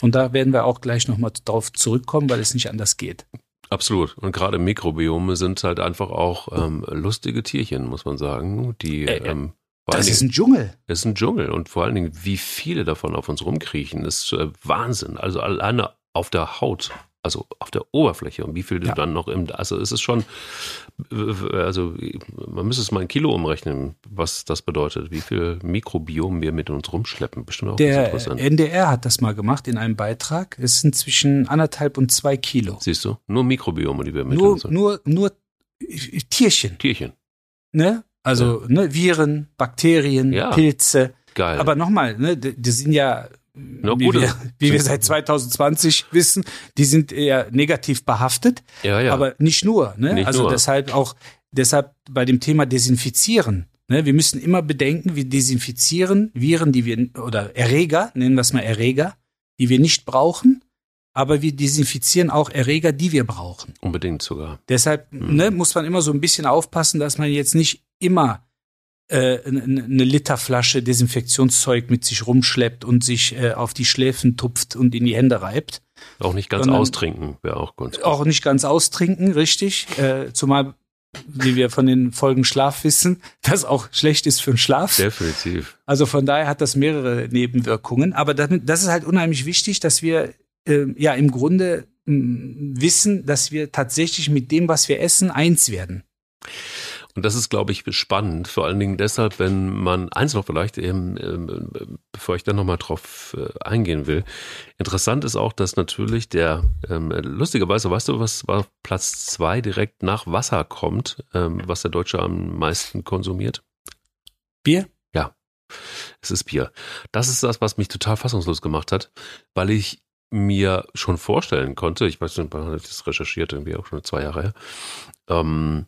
Speaker 3: Und da werden wir auch gleich nochmal drauf zurückkommen, weil es nicht anders geht.
Speaker 2: Absolut. Und gerade Mikrobiome sind halt einfach auch ähm, lustige Tierchen, muss man sagen. Die
Speaker 3: Äh, äh,
Speaker 2: ähm,
Speaker 3: Das ist
Speaker 2: Dingen-
Speaker 3: ein Dschungel.
Speaker 2: Es ist ein Dschungel und vor allen Dingen, wie viele davon auf uns rumkriechen, ist äh, Wahnsinn. Also alleine auf der Haut, also auf der Oberfläche und wie viel du
Speaker 3: Ja.
Speaker 2: dann noch im, also es ist schon, also man müsste es mal in Kilo umrechnen, was das bedeutet, wie viel Mikrobiom wir mit uns rumschleppen. Bestimmt auch
Speaker 3: Der. NDR hat das mal gemacht in einem Beitrag. Es sind zwischen anderthalb und zwei Kilo.
Speaker 2: Siehst du? Nur Mikrobiome, die wir mit
Speaker 3: Nur,
Speaker 2: uns
Speaker 3: nur, nur äh, Tierchen,
Speaker 2: Tierchen.
Speaker 3: ne? Also ne, Viren, Bakterien,
Speaker 2: Ja.
Speaker 3: Pilze.
Speaker 2: Geil.
Speaker 3: Aber nochmal, ne, d- das sind ja
Speaker 2: Na
Speaker 3: wie,
Speaker 2: gut,
Speaker 3: wir, wie wir seit 2020 wissen, die sind eher negativ behaftet.
Speaker 2: Ja, ja.
Speaker 3: Aber nicht nur. Ne?
Speaker 2: Nicht
Speaker 3: also
Speaker 2: nur.
Speaker 3: deshalb auch, deshalb bei dem Thema Desinfizieren. Ne? Wir müssen immer bedenken, wir desinfizieren Viren, die wir, oder Erreger, nennen wir es mal Erreger, die wir nicht brauchen, aber wir desinfizieren auch Erreger, die wir brauchen.
Speaker 2: Unbedingt sogar.
Speaker 3: Deshalb
Speaker 2: Mhm.
Speaker 3: ne, muss man immer so ein bisschen aufpassen, dass man jetzt nicht immer äh, eine Literflasche Desinfektionszeug mit sich rumschleppt und sich äh, auf die Schläfen tupft und in die Hände reibt.
Speaker 2: Auch nicht ganz
Speaker 3: Sondern-
Speaker 2: austrinken wäre auch ganz gut.
Speaker 3: Auch nicht ganz austrinken, richtig. Äh, zumal, wie wir von den Folgen Schlaf wissen, (laughs) das auch schlecht ist für den Schlaf.
Speaker 2: Definitiv.
Speaker 3: Also von daher hat das mehrere Nebenwirkungen. Aber das ist halt unheimlich wichtig, dass wir äh, ja im Grunde mh, wissen, dass wir tatsächlich mit dem, was wir essen, eins werden.
Speaker 2: Und das ist, glaube ich, spannend. Vor allen Dingen deshalb, wenn man eins noch vielleicht eben, ähm, bevor ich dann nochmal drauf äh, eingehen will. Interessant ist auch, dass natürlich der, ähm, lustigerweise, weißt du, was war Platz zwei direkt nach Wasser kommt, ähm, was der Deutsche am meisten konsumiert?
Speaker 3: Bier?
Speaker 2: Es ist Bier. Das ist das, was mich total fassungslos gemacht hat, weil ich mir schon vorstellen konnte, ich weiß nicht, wann habe ich das recherchiert, irgendwie auch schon zwei Jahre her, ähm,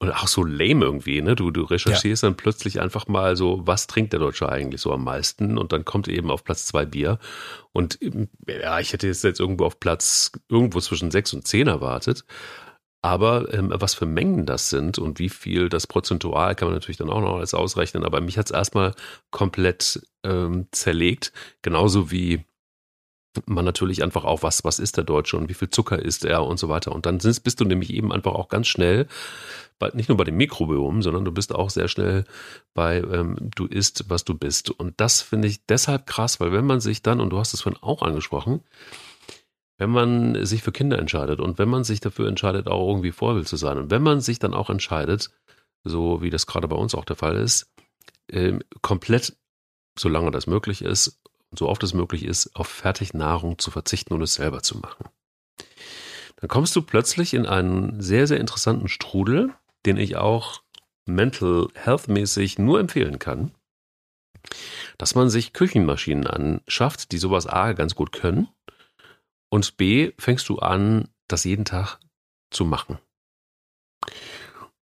Speaker 2: und auch so lame irgendwie, ne? Du, du recherchierst dann plötzlich einfach mal so, was trinkt der Deutsche eigentlich so am meisten? Und dann kommt eben auf Platz zwei Bier. Und ähm, ja, ich hätte jetzt jetzt irgendwo auf Platz irgendwo zwischen sechs und zehn erwartet. Aber ähm, was für Mengen das sind und wie viel das prozentual kann man natürlich dann auch noch alles ausrechnen. Aber mich hat es erstmal komplett ähm, zerlegt. Genauso wie man natürlich einfach auch, was, was ist der Deutsche und wie viel Zucker isst er und so weiter. Und dann bist du nämlich eben einfach auch ganz schnell, bei, nicht nur bei dem Mikrobiom, sondern du bist auch sehr schnell bei, ähm, du isst, was du bist. Und das finde ich deshalb krass, weil wenn man sich dann, und du hast es vorhin auch angesprochen, wenn man sich für Kinder entscheidet und wenn man sich dafür entscheidet, auch irgendwie Vorbild zu sein und wenn man sich dann auch entscheidet, so wie das gerade bei uns auch der Fall ist, ähm, komplett, solange das möglich ist, so oft es möglich ist, auf Fertignahrung zu verzichten und es selber zu machen. Dann kommst du plötzlich in einen sehr, sehr interessanten Strudel, den ich auch mental health mäßig nur empfehlen kann, dass man sich Küchenmaschinen anschafft, die sowas A ganz gut können und B fängst du an, das jeden Tag zu machen.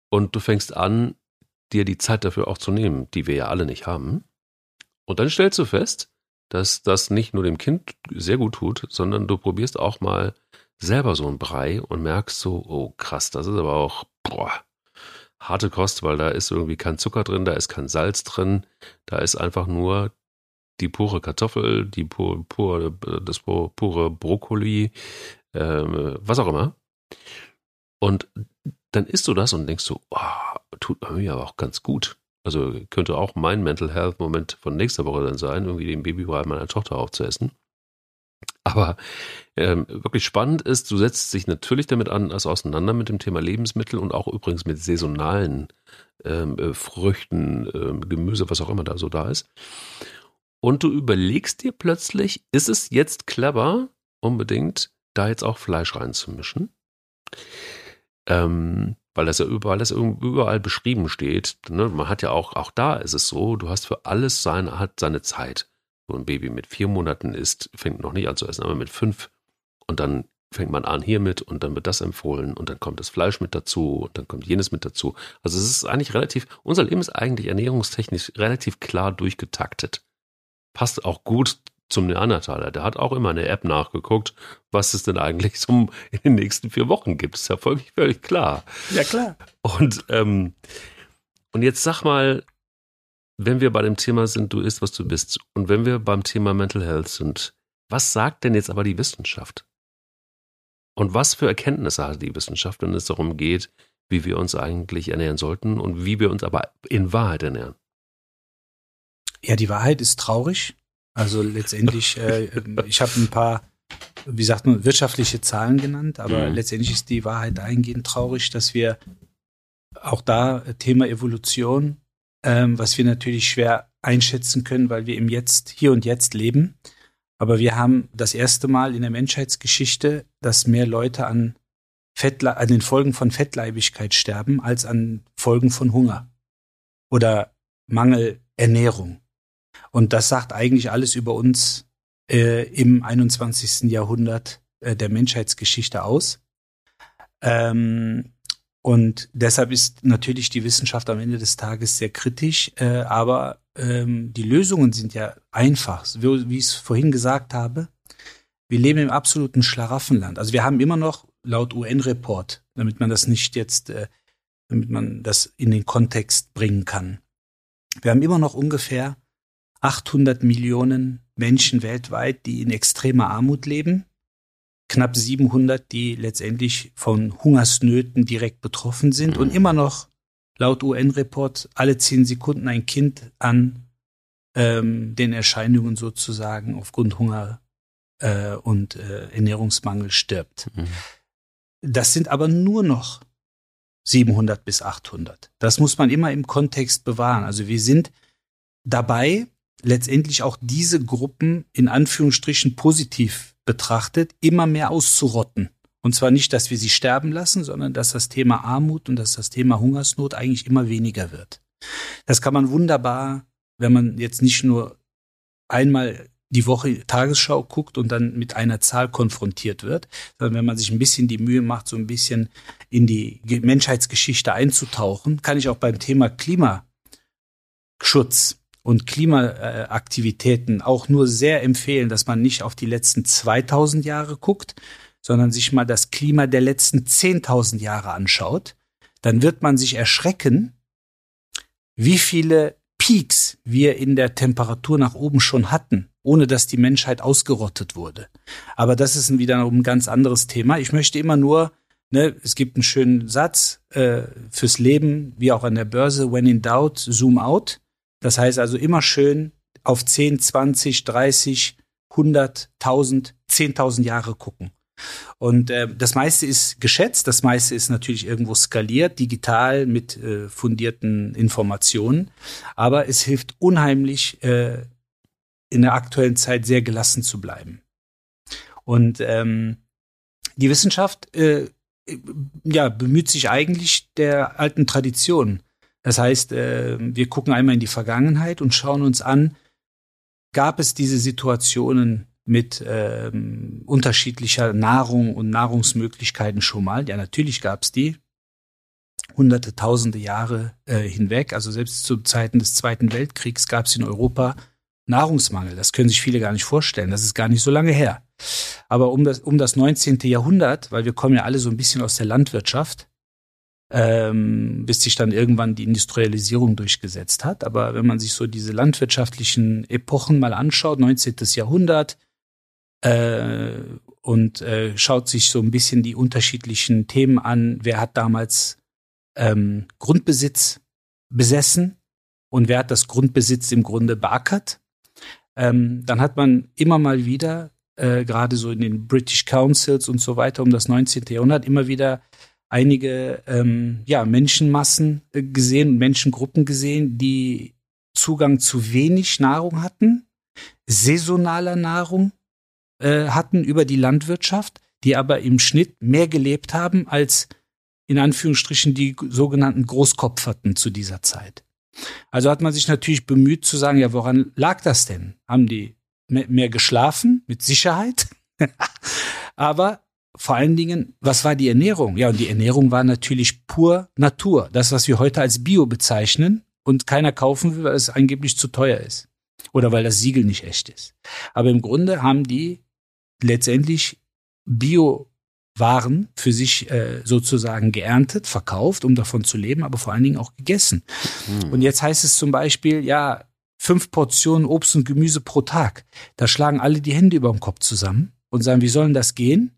Speaker 2: Und du fängst an, dir die Zeit dafür auch zu nehmen, die wir ja alle nicht haben. Und dann stellst du fest, dass das nicht nur dem Kind sehr gut tut, sondern du probierst auch mal selber so ein Brei und merkst so, oh krass, das ist aber auch boah, harte Kost, weil da ist irgendwie kein Zucker drin, da ist kein Salz drin, da ist einfach nur die pure Kartoffel, die pure, pure das pure, pure Brokkoli, ähm, was auch immer. Und dann isst du das und denkst so, oh, tut mir aber auch ganz gut. Also könnte auch mein Mental Health Moment von nächster Woche dann sein, irgendwie den Babybrei meiner Tochter aufzuessen. Aber ähm, wirklich spannend ist, du setzt dich natürlich damit an, also auseinander mit dem Thema Lebensmittel und auch übrigens mit saisonalen ähm, äh, Früchten, ähm, Gemüse, was auch immer da so da ist. Und du überlegst dir plötzlich, ist es jetzt clever, unbedingt da jetzt auch Fleisch reinzumischen? Ähm, weil das ja überall, das überall beschrieben steht. Ne? Man hat ja auch, auch da ist es so, du hast für alles seine, hat seine Zeit. So ein Baby mit vier Monaten isst, fängt noch nicht an zu essen, aber mit fünf und dann fängt man an hiermit und dann wird das empfohlen und dann kommt das Fleisch mit dazu und dann kommt jenes mit dazu. Also es ist eigentlich relativ, unser Leben ist eigentlich ernährungstechnisch relativ klar durchgetaktet. Passt auch gut zum Neandertaler. Der hat auch immer eine App nachgeguckt, was es denn eigentlich so in den nächsten vier Wochen gibt. Ist ja völlig, völlig klar.
Speaker 3: Ja, klar.
Speaker 2: Und, ähm, und jetzt sag mal, wenn wir bei dem Thema sind, du isst, was du bist, und wenn wir beim Thema Mental Health sind, was sagt denn jetzt aber die Wissenschaft? Und was für Erkenntnisse hat die Wissenschaft, wenn es darum geht, wie wir uns eigentlich ernähren sollten und wie wir uns aber in Wahrheit ernähren?
Speaker 3: Ja, die Wahrheit ist traurig. Also letztendlich, äh, ich habe ein paar, wie sagt man, wirtschaftliche Zahlen genannt, aber
Speaker 2: Mhm.
Speaker 3: letztendlich ist die Wahrheit eingehend traurig, dass wir auch da äh, Thema Evolution, ähm, was wir natürlich schwer einschätzen können, weil wir im Jetzt, hier und jetzt leben. Aber wir haben das erste Mal in der Menschheitsgeschichte, dass mehr Leute an, Fettle an den Folgen von Fettleibigkeit sterben, als an Folgen von Hunger oder Mangelernährung. Und das sagt eigentlich alles über uns äh, im 21. Jahrhundert äh, der Menschheitsgeschichte aus. Ähm, und deshalb ist natürlich die Wissenschaft am Ende des Tages sehr kritisch, äh, aber ähm, die Lösungen sind ja einfach, wie, wie ich es vorhin gesagt habe. Wir leben im absoluten Schlaraffenland. Also wir haben immer noch laut UN-Report, damit man das nicht jetzt, äh, damit man das in den Kontext bringen kann. Wir haben immer noch ungefähr 800 Millionen Menschen weltweit, die in extremer Armut leben knapp 700, die letztendlich von Hungersnöten direkt betroffen sind und immer noch laut UN-Report alle zehn Sekunden ein Kind an ähm, den Erscheinungen sozusagen aufgrund Hunger äh, und äh, Ernährungsmangel stirbt. Mhm. Das sind aber nur noch 700 bis 800. Das muss man immer im Kontext bewahren. Also wir sind dabei, letztendlich auch diese Gruppen in Anführungsstrichen positiv betrachtet, immer mehr auszurotten. Und zwar nicht, dass wir sie sterben lassen, sondern dass das Thema Armut und dass das Thema Hungersnot eigentlich immer weniger wird. Das kann man wunderbar, wenn man jetzt nicht nur einmal die Woche Tagesschau guckt und dann mit einer Zahl konfrontiert wird, sondern wenn man sich ein bisschen die Mühe macht, so ein bisschen in die Menschheitsgeschichte einzutauchen, kann ich auch beim Thema Klimaschutz und Klimaaktivitäten auch nur sehr empfehlen, dass man nicht auf die letzten 2000 Jahre guckt, sondern sich mal das Klima der letzten 10.000 Jahre anschaut, dann wird man sich erschrecken, wie viele Peaks wir in der Temperatur nach oben schon hatten, ohne dass die Menschheit ausgerottet wurde. Aber das ist wieder ein ganz anderes Thema. Ich möchte immer nur, ne, es gibt einen schönen Satz äh, fürs Leben, wie auch an der Börse, when in doubt, zoom out. Das heißt also immer schön auf 10, 20, 30, 100, 1000, 10.000 Jahre gucken. Und äh, das meiste ist geschätzt, das meiste ist natürlich irgendwo skaliert, digital mit äh, fundierten Informationen. Aber es hilft unheimlich, äh, in der aktuellen Zeit sehr gelassen zu bleiben. Und ähm, die Wissenschaft äh, ja, bemüht sich eigentlich der alten Tradition das heißt, äh, wir gucken einmal in die Vergangenheit und schauen uns an, gab es diese Situationen mit ähm, unterschiedlicher Nahrung und Nahrungsmöglichkeiten schon mal? Ja, natürlich gab es die. Hunderte, tausende Jahre äh, hinweg, also selbst zu Zeiten des Zweiten Weltkriegs gab es in Europa Nahrungsmangel. Das können sich viele gar nicht vorstellen. Das ist gar nicht so lange her. Aber um das, um das 19. Jahrhundert, weil wir kommen ja alle so ein bisschen aus der Landwirtschaft, ähm, bis sich dann irgendwann die Industrialisierung durchgesetzt hat. Aber wenn man sich so diese landwirtschaftlichen Epochen mal anschaut, 19. Jahrhundert, äh, und äh, schaut sich so ein bisschen die unterschiedlichen Themen an, wer hat damals ähm, Grundbesitz besessen und wer hat das Grundbesitz im Grunde beackert, ähm, dann hat man immer mal wieder, äh, gerade so in den British Councils und so weiter um das 19. Jahrhundert, immer wieder einige ähm, ja, Menschenmassen äh, gesehen, Menschengruppen gesehen, die Zugang zu wenig Nahrung hatten, saisonaler Nahrung äh, hatten über die Landwirtschaft, die aber im Schnitt mehr gelebt haben als in Anführungsstrichen die sogenannten Großkopferten zu dieser Zeit. Also hat man sich natürlich bemüht zu sagen, ja, woran lag das denn? Haben die mehr geschlafen? Mit Sicherheit. (laughs) aber vor allen Dingen, was war die Ernährung? Ja, und die Ernährung war natürlich pur Natur. Das, was wir heute als Bio bezeichnen und keiner kaufen will, weil es angeblich zu teuer ist. Oder weil das Siegel nicht echt ist. Aber im Grunde haben die letztendlich Bio-Waren für sich äh, sozusagen geerntet, verkauft, um davon zu leben, aber vor allen Dingen auch gegessen. Hm. Und jetzt heißt es zum Beispiel, ja, fünf Portionen Obst und Gemüse pro Tag. Da schlagen alle die Hände über dem Kopf zusammen und sagen, wie sollen das gehen?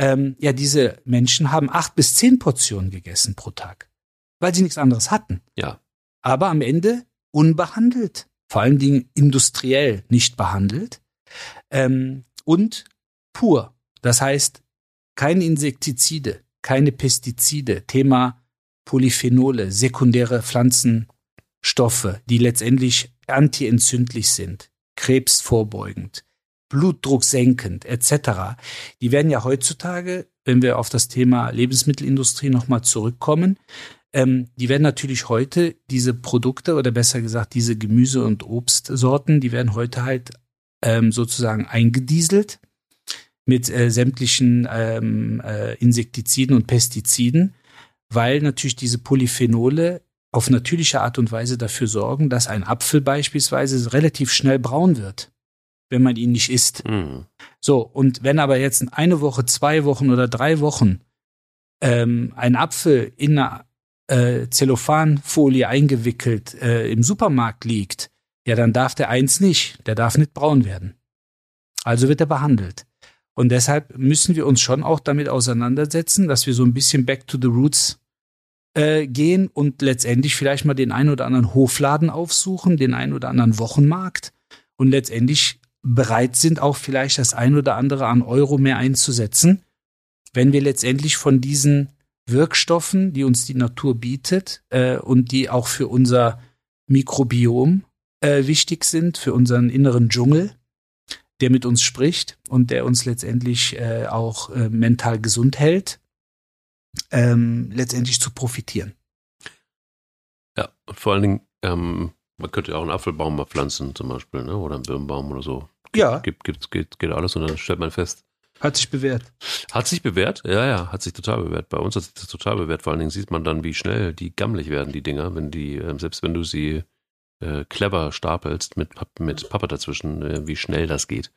Speaker 3: Ähm, ja, diese Menschen haben acht bis zehn Portionen gegessen pro Tag, weil sie nichts anderes hatten.
Speaker 2: Ja.
Speaker 3: Aber am Ende unbehandelt, vor allen Dingen industriell nicht behandelt ähm, und pur. Das heißt, keine Insektizide, keine Pestizide, Thema Polyphenole, sekundäre Pflanzenstoffe, die letztendlich antientzündlich sind, krebsvorbeugend, Blutdruck senkend etc. Die werden ja heutzutage, wenn wir auf das Thema Lebensmittelindustrie nochmal zurückkommen, ähm, die werden natürlich heute diese Produkte oder besser gesagt diese Gemüse- und Obstsorten, die werden heute halt ähm, sozusagen eingedieselt mit äh, sämtlichen ähm, äh, Insektiziden und Pestiziden, weil natürlich diese Polyphenole auf natürliche Art und Weise dafür sorgen, dass ein Apfel beispielsweise relativ schnell braun wird, wenn man ihn nicht isst. Mhm. So, und wenn aber jetzt eine Woche, zwei Wochen oder drei Wochen ähm, ein Apfel in einer äh, Zellophanfolie eingewickelt äh, im Supermarkt liegt, ja, dann darf der eins nicht, der darf nicht braun werden. Also wird er behandelt. Und deshalb müssen wir uns schon auch damit auseinandersetzen, dass wir so ein bisschen back to the roots äh, gehen und letztendlich vielleicht mal den einen oder anderen Hofladen aufsuchen, den einen oder anderen Wochenmarkt und letztendlich bereit sind, auch vielleicht das ein oder andere an Euro mehr einzusetzen, wenn wir letztendlich von diesen Wirkstoffen, die uns die Natur bietet äh, und die auch für unser Mikrobiom äh, wichtig sind, für unseren inneren Dschungel, der mit uns spricht und der uns letztendlich äh, auch äh, mental gesund hält, ähm, letztendlich zu profitieren.
Speaker 2: Ja, und vor allen Dingen, ähm, man könnte ja auch einen Apfelbaum mal pflanzen zum Beispiel, ne? oder einen Birnbaum oder so.
Speaker 3: Ja.
Speaker 2: Gibt, gibt, geht, geht alles und dann stellt man fest.
Speaker 3: Hat sich bewährt.
Speaker 2: Hat sich bewährt? Ja, ja, hat sich total bewährt. Bei uns hat sich das total bewährt. Vor allen Dingen sieht man dann, wie schnell die gammelig werden, die Dinger, wenn die, ähm, selbst wenn du sie äh, clever stapelst mit, mit Pappe dazwischen, äh, wie schnell das geht.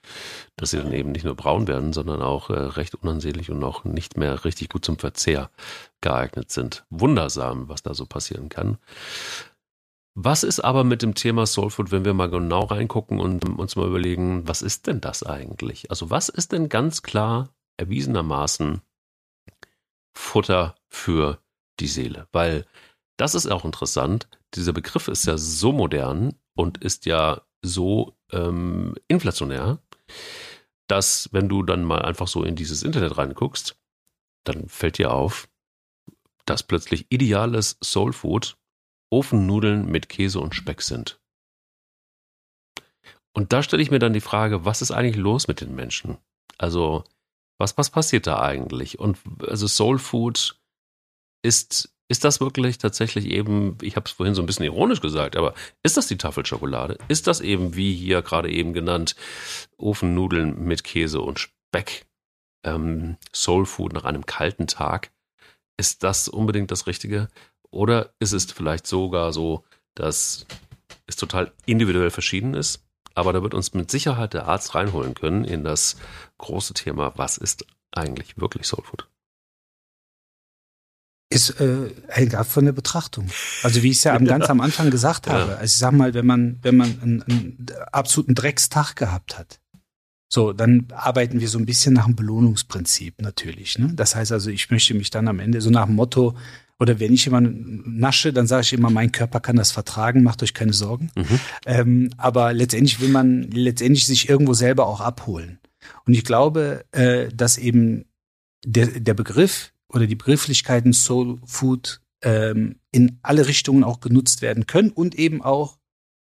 Speaker 2: Dass sie dann eben nicht nur braun werden, sondern auch äh, recht unansehnlich und auch nicht mehr richtig gut zum Verzehr geeignet sind. Wundersam, was da so passieren kann. Was ist aber mit dem Thema Soulfood, wenn wir mal genau reingucken und uns mal überlegen, was ist denn das eigentlich? Also was ist denn ganz klar erwiesenermaßen Futter für die Seele? Weil das ist auch interessant. Dieser Begriff ist ja so modern und ist ja so ähm, inflationär, dass wenn du dann mal einfach so in dieses Internet reinguckst, dann fällt dir auf, dass plötzlich ideales Soulfood Ofennudeln mit Käse und Speck sind. Und da stelle ich mir dann die Frage, was ist eigentlich los mit den Menschen? Also, was, was passiert da eigentlich? Und also Soul Food ist ist das wirklich tatsächlich eben, ich habe es vorhin so ein bisschen ironisch gesagt, aber ist das die Tafelschokolade? Ist das eben, wie hier gerade eben genannt, Ofennudeln mit Käse und Speck? Ähm, Soul Food nach einem kalten Tag? Ist das unbedingt das Richtige? Oder ist es vielleicht sogar so, dass es total individuell verschieden ist? Aber da wird uns mit Sicherheit der Arzt reinholen können in das große Thema, was ist eigentlich wirklich Soul Food?
Speaker 3: ist äh, hängt ab von der Betrachtung. Also wie ich es ja am, ganz am Anfang gesagt (laughs) habe. Ja. Also ich sag mal, wenn man wenn man einen, einen absoluten Dreckstag gehabt hat, so dann arbeiten wir so ein bisschen nach dem Belohnungsprinzip natürlich. Ne? Das heißt also, ich möchte mich dann am Ende so nach dem Motto oder wenn ich jemanden nasche, dann sage ich immer, mein Körper kann das vertragen, macht euch keine Sorgen. Mhm. Ähm, aber letztendlich will man letztendlich sich irgendwo selber auch abholen. Und ich glaube, äh, dass eben der, der Begriff oder die Begrifflichkeiten Soul Food ähm, in alle Richtungen auch genutzt werden können und eben auch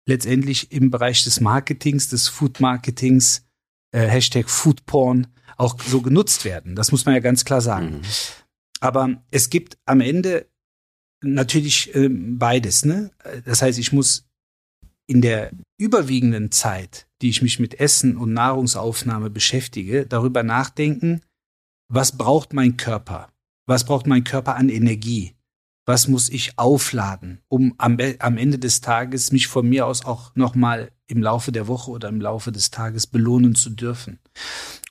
Speaker 3: letztendlich im Bereich des Marketings, des Food Marketings, äh, Hashtag Food Porn auch so genutzt werden. Das muss man ja ganz klar sagen. Mhm. Aber es gibt am Ende natürlich äh, beides. Ne? Das heißt, ich muss in der überwiegenden Zeit, die ich mich mit Essen und Nahrungsaufnahme beschäftige, darüber nachdenken, was braucht mein Körper? Was braucht mein Körper an Energie? Was muss ich aufladen, um am, am Ende des Tages mich von mir aus auch nochmal im Laufe der Woche oder im Laufe des Tages belohnen zu dürfen?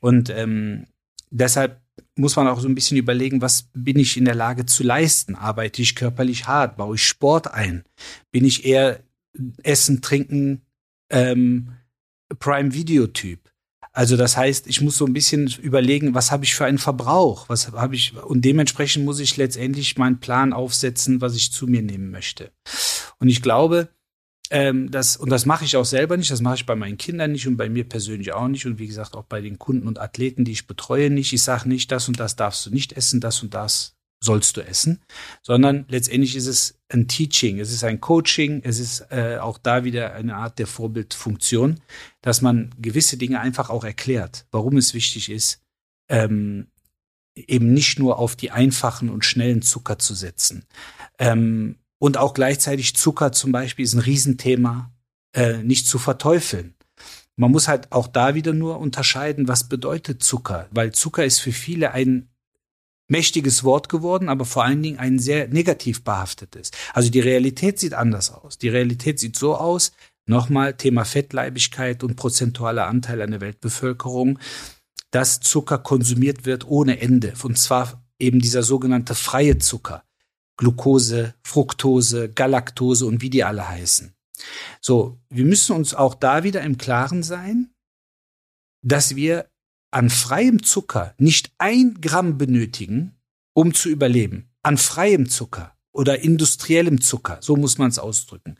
Speaker 3: Und ähm, deshalb muss man auch so ein bisschen überlegen, was bin ich in der Lage zu leisten? Arbeite ich körperlich hart? Baue ich Sport ein? Bin ich eher Essen, Trinken, ähm, Prime-Video-Typ? Also das heißt, ich muss so ein bisschen überlegen, was habe ich für einen Verbrauch, was habe ich und dementsprechend muss ich letztendlich meinen Plan aufsetzen, was ich zu mir nehmen möchte. Und ich glaube, ähm, das und das mache ich auch selber nicht, das mache ich bei meinen Kindern nicht und bei mir persönlich auch nicht und wie gesagt auch bei den Kunden und Athleten, die ich betreue, nicht. Ich sage nicht, das und das darfst du nicht essen, das und das sollst du essen, sondern letztendlich ist es ein Teaching, es ist ein Coaching, es ist äh, auch da wieder eine Art der Vorbildfunktion, dass man gewisse Dinge einfach auch erklärt, warum es wichtig ist, ähm, eben nicht nur auf die einfachen und schnellen Zucker zu setzen. Ähm, und auch gleichzeitig Zucker zum Beispiel ist ein Riesenthema, äh, nicht zu verteufeln. Man muss halt auch da wieder nur unterscheiden, was bedeutet Zucker, weil Zucker ist für viele ein mächtiges Wort geworden, aber vor allen Dingen ein sehr negativ behaftetes. Also die Realität sieht anders aus. Die Realität sieht so aus, nochmal Thema Fettleibigkeit und prozentualer Anteil an der Weltbevölkerung, dass Zucker konsumiert wird ohne Ende. Und zwar eben dieser sogenannte freie Zucker. Glucose, Fructose, Galaktose und wie die alle heißen. So, wir müssen uns auch da wieder im Klaren sein, dass wir an freiem Zucker nicht ein Gramm benötigen, um zu überleben. An freiem Zucker oder industriellem Zucker, so muss man es ausdrücken.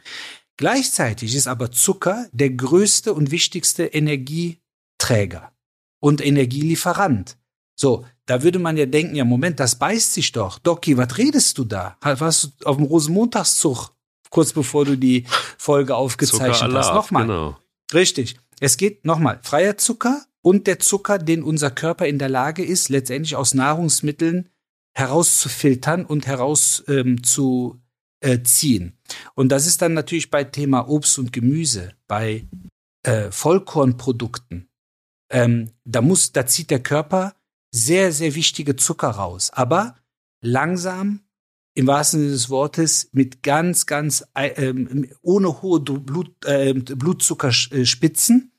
Speaker 3: Gleichzeitig ist aber Zucker der größte und wichtigste Energieträger und Energielieferant. So, da würde man ja denken, ja Moment, das beißt sich doch. Doki, was redest du da? Warst du auf dem Rosenmontagszug, kurz bevor du die Folge aufgezeichnet hast? Nochmal. Genau. Richtig. Es geht nochmal, freier Zucker und der Zucker, den unser Körper in der Lage ist, letztendlich aus Nahrungsmitteln herauszufiltern und herauszuziehen. Ähm, äh, und das ist dann natürlich bei Thema Obst und Gemüse, bei äh, Vollkornprodukten. Ähm, da muss, da zieht der Körper sehr, sehr wichtige Zucker raus. Aber langsam, im wahrsten Sinne des Wortes, mit ganz, ganz, äh, ohne hohe Blut, äh, Blutzuckerspitzen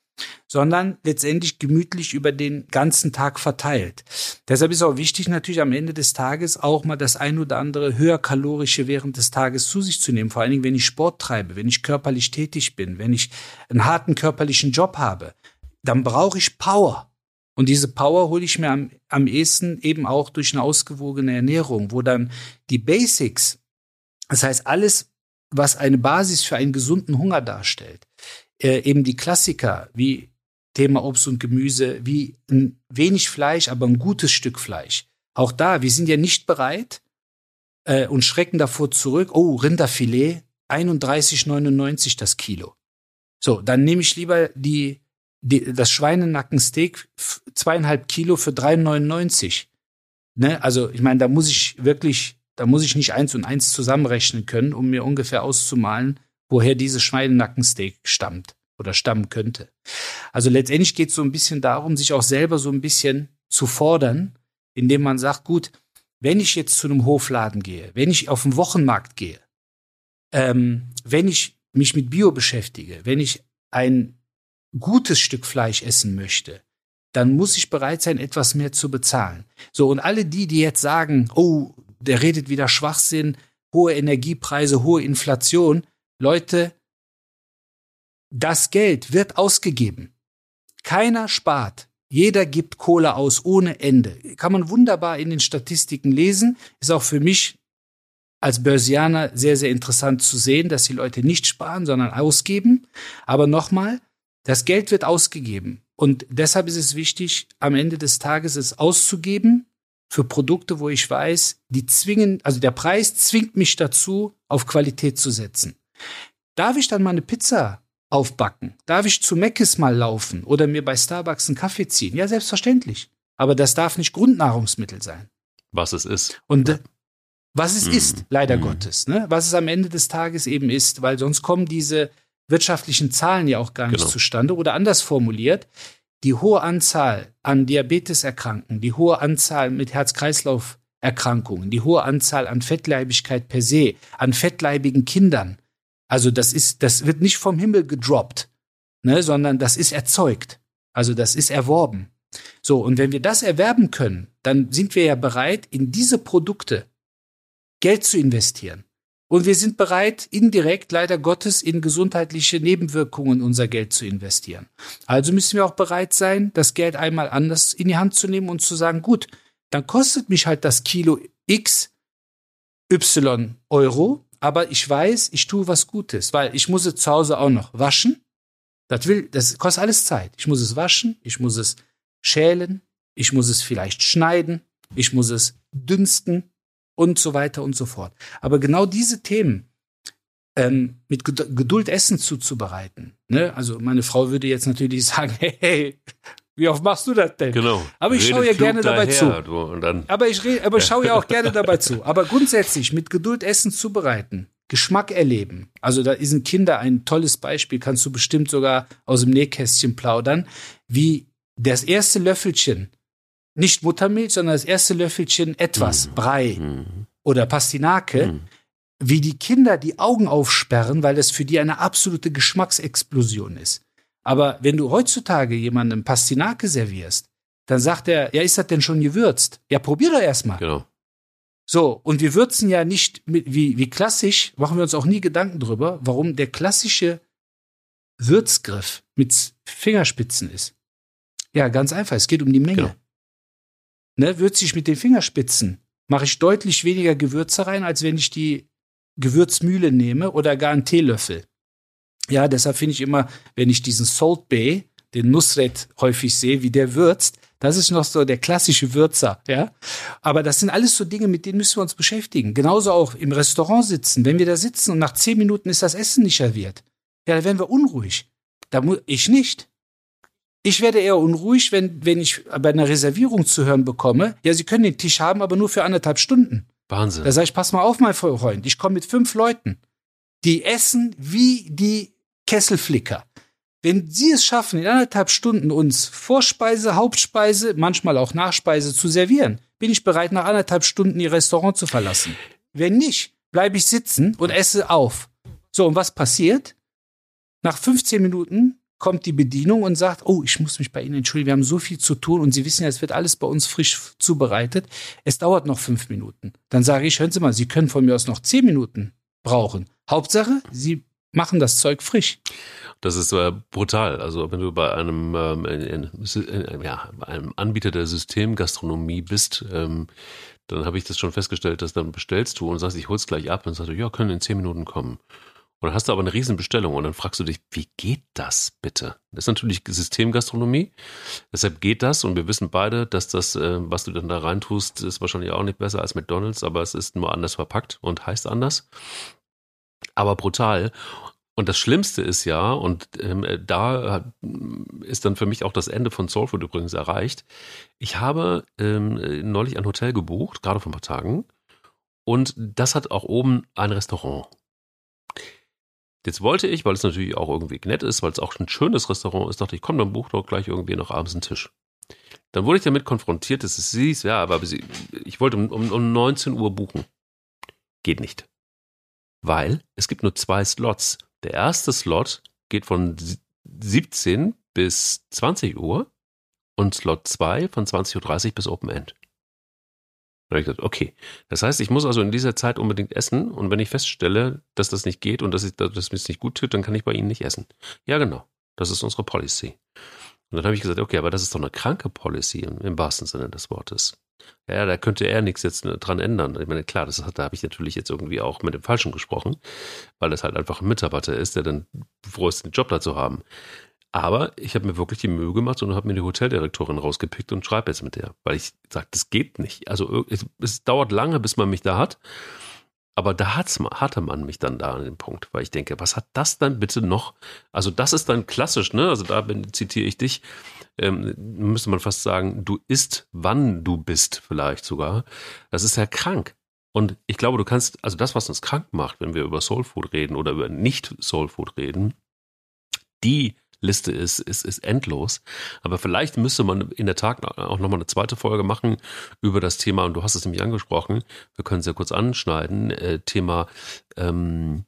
Speaker 3: sondern letztendlich gemütlich über den ganzen Tag verteilt. Deshalb ist auch wichtig, natürlich am Ende des Tages auch mal das ein oder andere höherkalorische während des Tages zu sich zu nehmen. Vor allen Dingen, wenn ich Sport treibe, wenn ich körperlich tätig bin, wenn ich einen harten körperlichen Job habe, dann brauche ich Power. Und diese Power hole ich mir am, am ehesten eben auch durch eine ausgewogene Ernährung, wo dann die Basics, das heißt alles, was eine Basis für einen gesunden Hunger darstellt, äh, eben die Klassiker wie Thema Obst und Gemüse, wie ein wenig Fleisch, aber ein gutes Stück Fleisch. Auch da, wir sind ja nicht bereit äh, und schrecken davor zurück, oh, Rinderfilet, 31,99 das Kilo. So, dann nehme ich lieber die, die das Schweinenackensteak zweieinhalb Kilo für 3,99. Ne? Also, ich meine, da muss ich wirklich, da muss ich nicht eins und eins zusammenrechnen können, um mir ungefähr auszumalen, woher dieses Schweinenackensteak stammt oder stammen könnte. Also letztendlich geht es so ein bisschen darum, sich auch selber so ein bisschen zu fordern, indem man sagt, gut, wenn ich jetzt zu einem Hofladen gehe, wenn ich auf den Wochenmarkt gehe, ähm, wenn ich mich mit Bio beschäftige, wenn ich ein gutes Stück Fleisch essen möchte, dann muss ich bereit sein, etwas mehr zu bezahlen. So, und alle die, die jetzt sagen, oh, der redet wieder Schwachsinn, hohe Energiepreise, hohe Inflation, Leute, das Geld wird ausgegeben. Keiner spart. Jeder gibt Kohle aus ohne Ende. Kann man wunderbar in den Statistiken lesen. Ist auch für mich als Börsianer sehr, sehr interessant zu sehen, dass die Leute nicht sparen, sondern ausgeben. Aber nochmal, das Geld wird ausgegeben. Und deshalb ist es wichtig, am Ende des Tages es auszugeben für Produkte, wo ich weiß, die zwingen, also der Preis zwingt mich dazu, auf Qualität zu setzen. Darf ich dann mal eine Pizza aufbacken? Darf ich zu Meckes mal laufen oder mir bei Starbucks einen Kaffee ziehen? Ja, selbstverständlich. Aber das darf nicht Grundnahrungsmittel sein.
Speaker 2: Was es ist.
Speaker 3: Und was es mm. ist, leider mm. Gottes. Ne? Was es am Ende des Tages eben ist, weil sonst kommen diese wirtschaftlichen Zahlen ja auch gar nicht genau. zustande. Oder anders formuliert, die hohe Anzahl an Diabeteserkrankten, die hohe Anzahl mit Herz-Kreislauf-Erkrankungen, die hohe Anzahl an Fettleibigkeit per se, an fettleibigen Kindern, also das ist, das wird nicht vom Himmel gedroppt, ne, sondern das ist erzeugt. Also das ist erworben. So, und wenn wir das erwerben können, dann sind wir ja bereit, in diese Produkte Geld zu investieren. Und wir sind bereit, indirekt, leider Gottes, in gesundheitliche Nebenwirkungen unser Geld zu investieren. Also müssen wir auch bereit sein, das Geld einmal anders in die Hand zu nehmen und zu sagen, gut, dann kostet mich halt das Kilo X Y Euro, aber ich weiß, ich tue was Gutes, weil ich muss es zu Hause auch noch waschen. Das will, das kostet alles Zeit. Ich muss es waschen, ich muss es schälen, ich muss es vielleicht schneiden, ich muss es dünsten und so weiter und so fort. Aber genau diese Themen ähm, mit Geduld Essen zuzubereiten. Ne? Also meine Frau würde jetzt natürlich (laughs) sagen, hey, wie oft machst du das denn?
Speaker 2: Genau.
Speaker 3: Aber ich schaue ja gerne dabei daher, zu. aber ich, aber ich schaue ja auch (laughs) gerne dabei zu. Aber grundsätzlich mit Geduld Essen zubereiten, Geschmack erleben. Also da sind Kinder ein tolles Beispiel, kannst du bestimmt sogar aus dem Nähkästchen plaudern, wie das erste Löffelchen, nicht Muttermilch, sondern das erste Löffelchen etwas, mhm. Brei mhm. oder Pastinake, mhm. wie die Kinder die Augen aufsperren, weil das für die eine absolute Geschmacksexplosion ist. Aber wenn du heutzutage jemandem Pastinake servierst, dann sagt er, ja, ist das denn schon gewürzt? Ja, probier doch erstmal. Genau. So, und wir würzen ja nicht mit, wie, wie klassisch, machen wir uns auch nie Gedanken drüber, warum der klassische Würzgriff mit Fingerspitzen ist. Ja, ganz einfach, es geht um die Menge. Genau. Ne, würze ich mit den Fingerspitzen, mache ich deutlich weniger Gewürze rein, als wenn ich die Gewürzmühle nehme oder gar einen Teelöffel. Ja, deshalb finde ich immer, wenn ich diesen Salt Bay, den Nusret häufig sehe, wie der würzt, das ist noch so der klassische Würzer, ja. Aber das sind alles so Dinge, mit denen müssen wir uns beschäftigen. Genauso auch im Restaurant sitzen. Wenn wir da sitzen und nach zehn Minuten ist das Essen nicht serviert, ja, dann werden wir unruhig. Da muss ich nicht. Ich werde eher unruhig, wenn, wenn ich bei einer Reservierung zu hören bekomme, ja, Sie können den Tisch haben, aber nur für anderthalb Stunden.
Speaker 2: Wahnsinn.
Speaker 3: Da sage ich, pass mal auf, mein Freund, ich komme mit fünf Leuten. Die essen wie die Kesselflicker. Wenn Sie es schaffen, in anderthalb Stunden uns Vorspeise, Hauptspeise, manchmal auch Nachspeise zu servieren, bin ich bereit, nach anderthalb Stunden Ihr Restaurant zu verlassen. Wenn nicht, bleibe ich sitzen und esse auf. So, und was passiert? Nach 15 Minuten kommt die Bedienung und sagt, oh, ich muss mich bei Ihnen entschuldigen, wir haben so viel zu tun und Sie wissen ja, es wird alles bei uns frisch zubereitet. Es dauert noch fünf Minuten. Dann sage ich, hören Sie mal, Sie können von mir aus noch zehn Minuten brauchen. Hauptsache, Sie machen das Zeug frisch.
Speaker 2: Das ist äh, brutal. Also wenn du bei einem, ähm, in, in, ja, einem Anbieter der Systemgastronomie bist, ähm, dann habe ich das schon festgestellt, dass dann bestellst du und sagst, ich hol's gleich ab und sagst du, ja, können in zehn Minuten kommen. Und dann hast du aber eine Riesenbestellung und dann fragst du dich, wie geht das bitte? Das ist natürlich Systemgastronomie, deshalb geht das und wir wissen beide, dass das, äh, was du dann da reintust, ist wahrscheinlich auch nicht besser als McDonalds, aber es ist nur anders verpackt und heißt anders. Aber brutal. Und das Schlimmste ist ja, und ähm, da ist dann für mich auch das Ende von Soulfood übrigens erreicht. Ich habe ähm, neulich ein Hotel gebucht, gerade vor ein paar Tagen, und das hat auch oben ein Restaurant. Jetzt wollte ich, weil es natürlich auch irgendwie nett ist, weil es auch ein schönes Restaurant ist, dachte ich, komm, dann buch doch gleich irgendwie noch abends einen Tisch. Dann wurde ich damit konfrontiert, dass es hieß, ja, aber ich wollte um, um 19 Uhr buchen. Geht nicht. Weil es gibt nur zwei Slots der erste Slot geht von 17 bis 20 Uhr und Slot 2 von 20.30 Uhr bis Open End. Da habe ich gesagt, okay. Das heißt, ich muss also in dieser Zeit unbedingt essen und wenn ich feststelle, dass das nicht geht und dass, ich, dass mir es nicht gut tut, dann kann ich bei Ihnen nicht essen. Ja, genau. Das ist unsere Policy. Und dann habe ich gesagt, okay, aber das ist doch eine kranke Policy im, im wahrsten Sinne des Wortes. Ja, da könnte er nichts jetzt dran ändern. Ich meine, klar, das hat, da habe ich natürlich jetzt irgendwie auch mit dem Falschen gesprochen, weil das halt einfach ein Mitarbeiter ist, der dann froh ist, den Job da zu haben. Aber ich habe mir wirklich die Mühe gemacht und habe mir die Hoteldirektorin rausgepickt und schreibe jetzt mit der, weil ich sage, das geht nicht. Also es, es dauert lange, bis man mich da hat. Aber da hat's, hatte man mich dann da an dem Punkt, weil ich denke, was hat das dann bitte noch? Also das ist dann klassisch, ne? Also da bin, zitiere ich dich, ähm, müsste man fast sagen, du isst, wann du bist, vielleicht sogar. Das ist ja krank. Und ich glaube, du kannst, also das, was uns krank macht, wenn wir über Soulfood reden oder über nicht Soulfood reden, die Liste ist, ist, ist endlos. Aber vielleicht müsste man in der Tat auch nochmal eine zweite Folge machen über das Thema, und du hast es nämlich angesprochen, wir können es ja kurz anschneiden, äh, Thema ähm,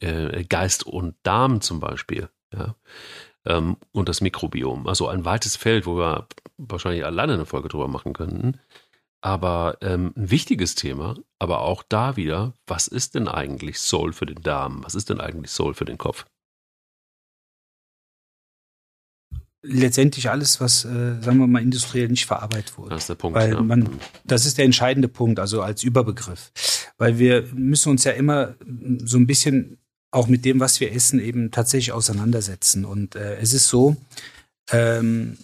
Speaker 2: äh, Geist und Darm zum Beispiel. Ja. Ähm, und das Mikrobiom. Also ein weites Feld, wo wir wahrscheinlich alleine eine Folge drüber machen könnten. Aber ähm, ein wichtiges Thema, aber auch da wieder, was ist denn eigentlich Soul für den Darm? Was ist denn eigentlich Soul für den Kopf?
Speaker 3: Letztendlich alles, was, äh, sagen wir mal, industriell nicht verarbeitet wurde.
Speaker 2: Das ist der Punkt.
Speaker 3: Weil
Speaker 2: ja.
Speaker 3: man, das ist der entscheidende Punkt, also als Überbegriff. Weil wir müssen uns ja immer so ein bisschen auch mit dem, was wir essen, eben tatsächlich auseinandersetzen. Und äh, es ist so, ähm,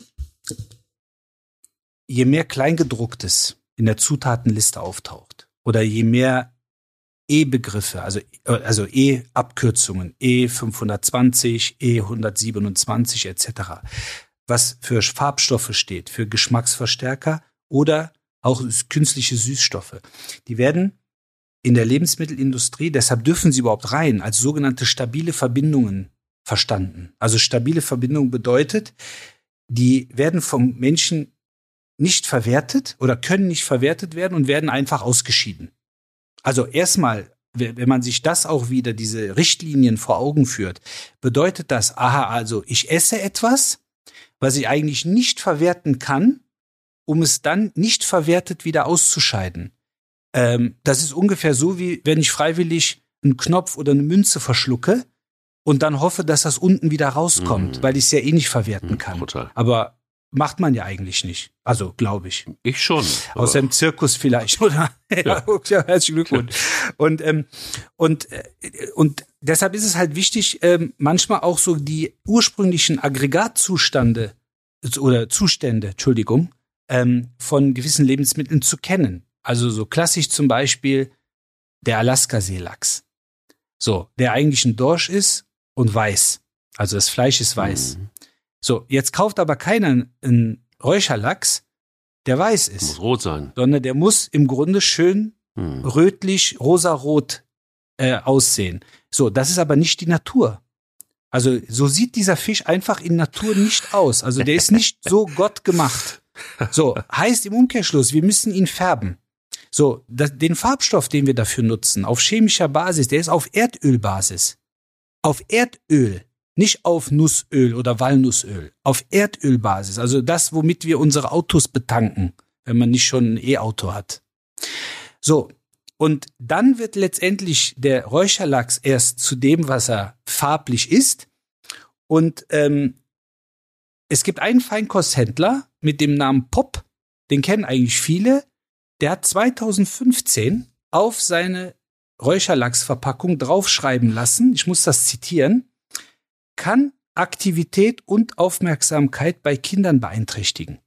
Speaker 3: je mehr Kleingedrucktes in der Zutatenliste auftaucht oder je mehr E-Begriffe, also, also E-Abkürzungen, E520, E127 etc., was für Farbstoffe steht, für Geschmacksverstärker oder auch künstliche Süßstoffe. Die werden in der Lebensmittelindustrie, deshalb dürfen sie überhaupt rein, als sogenannte stabile Verbindungen verstanden. Also stabile Verbindung bedeutet, die werden vom Menschen nicht verwertet oder können nicht verwertet werden und werden einfach ausgeschieden. Also erstmal, wenn man sich das auch wieder, diese Richtlinien vor Augen führt, bedeutet das, aha, also ich esse etwas, was ich eigentlich nicht verwerten kann, um es dann nicht verwertet wieder auszuscheiden. Ähm, das ist ungefähr so, wie wenn ich freiwillig einen Knopf oder eine Münze verschlucke und dann hoffe, dass das unten wieder rauskommt, mhm. weil ich es ja eh nicht verwerten mhm, kann. Total. Aber macht man ja eigentlich nicht. Also, glaube ich.
Speaker 2: Ich schon.
Speaker 3: Aus dem Zirkus vielleicht, (laughs) oder? ja, ja, herzlichen Glückwunsch. Und, ähm, und, äh, und deshalb ist es halt wichtig, ähm, manchmal auch so die ursprünglichen Aggregatzustände oder Zustände, Entschuldigung, ähm, von gewissen Lebensmitteln zu kennen. Also so klassisch zum Beispiel der Alaska-Seelachs. So, der eigentlich ein Dorsch ist und weiß. Also das Fleisch ist weiß. Mhm. So, jetzt kauft aber keiner einen Räucherlachs, der weiß ist.
Speaker 2: Muss rot sein.
Speaker 3: Sondern der muss im Grunde schön mhm. rötlich, rosarot äh, aussehen. So, das ist aber nicht die Natur. Also so sieht dieser Fisch einfach in Natur nicht aus. Also der ist nicht so (laughs) Gott gemacht. So, heißt im Umkehrschluss, wir müssen ihn färben. So, das, den Farbstoff, den wir dafür nutzen, auf chemischer Basis, der ist auf Erdölbasis. Auf Erdöl, nicht auf Nussöl oder Walnussöl, auf Erdölbasis. Also das, womit wir unsere Autos betanken, wenn man nicht schon ein E-Auto hat. So, und dann wird letztendlich der Räucherlachs erst zu dem, was er farblich ist. Und ähm, es gibt einen Feinkosthändler mit dem Namen Pop, den kennen eigentlich viele, der hat 2015 auf seine Räucherlachsverpackung draufschreiben lassen, ich muss das zitieren, kann Aktivität und Aufmerksamkeit bei Kindern beeinträchtigen.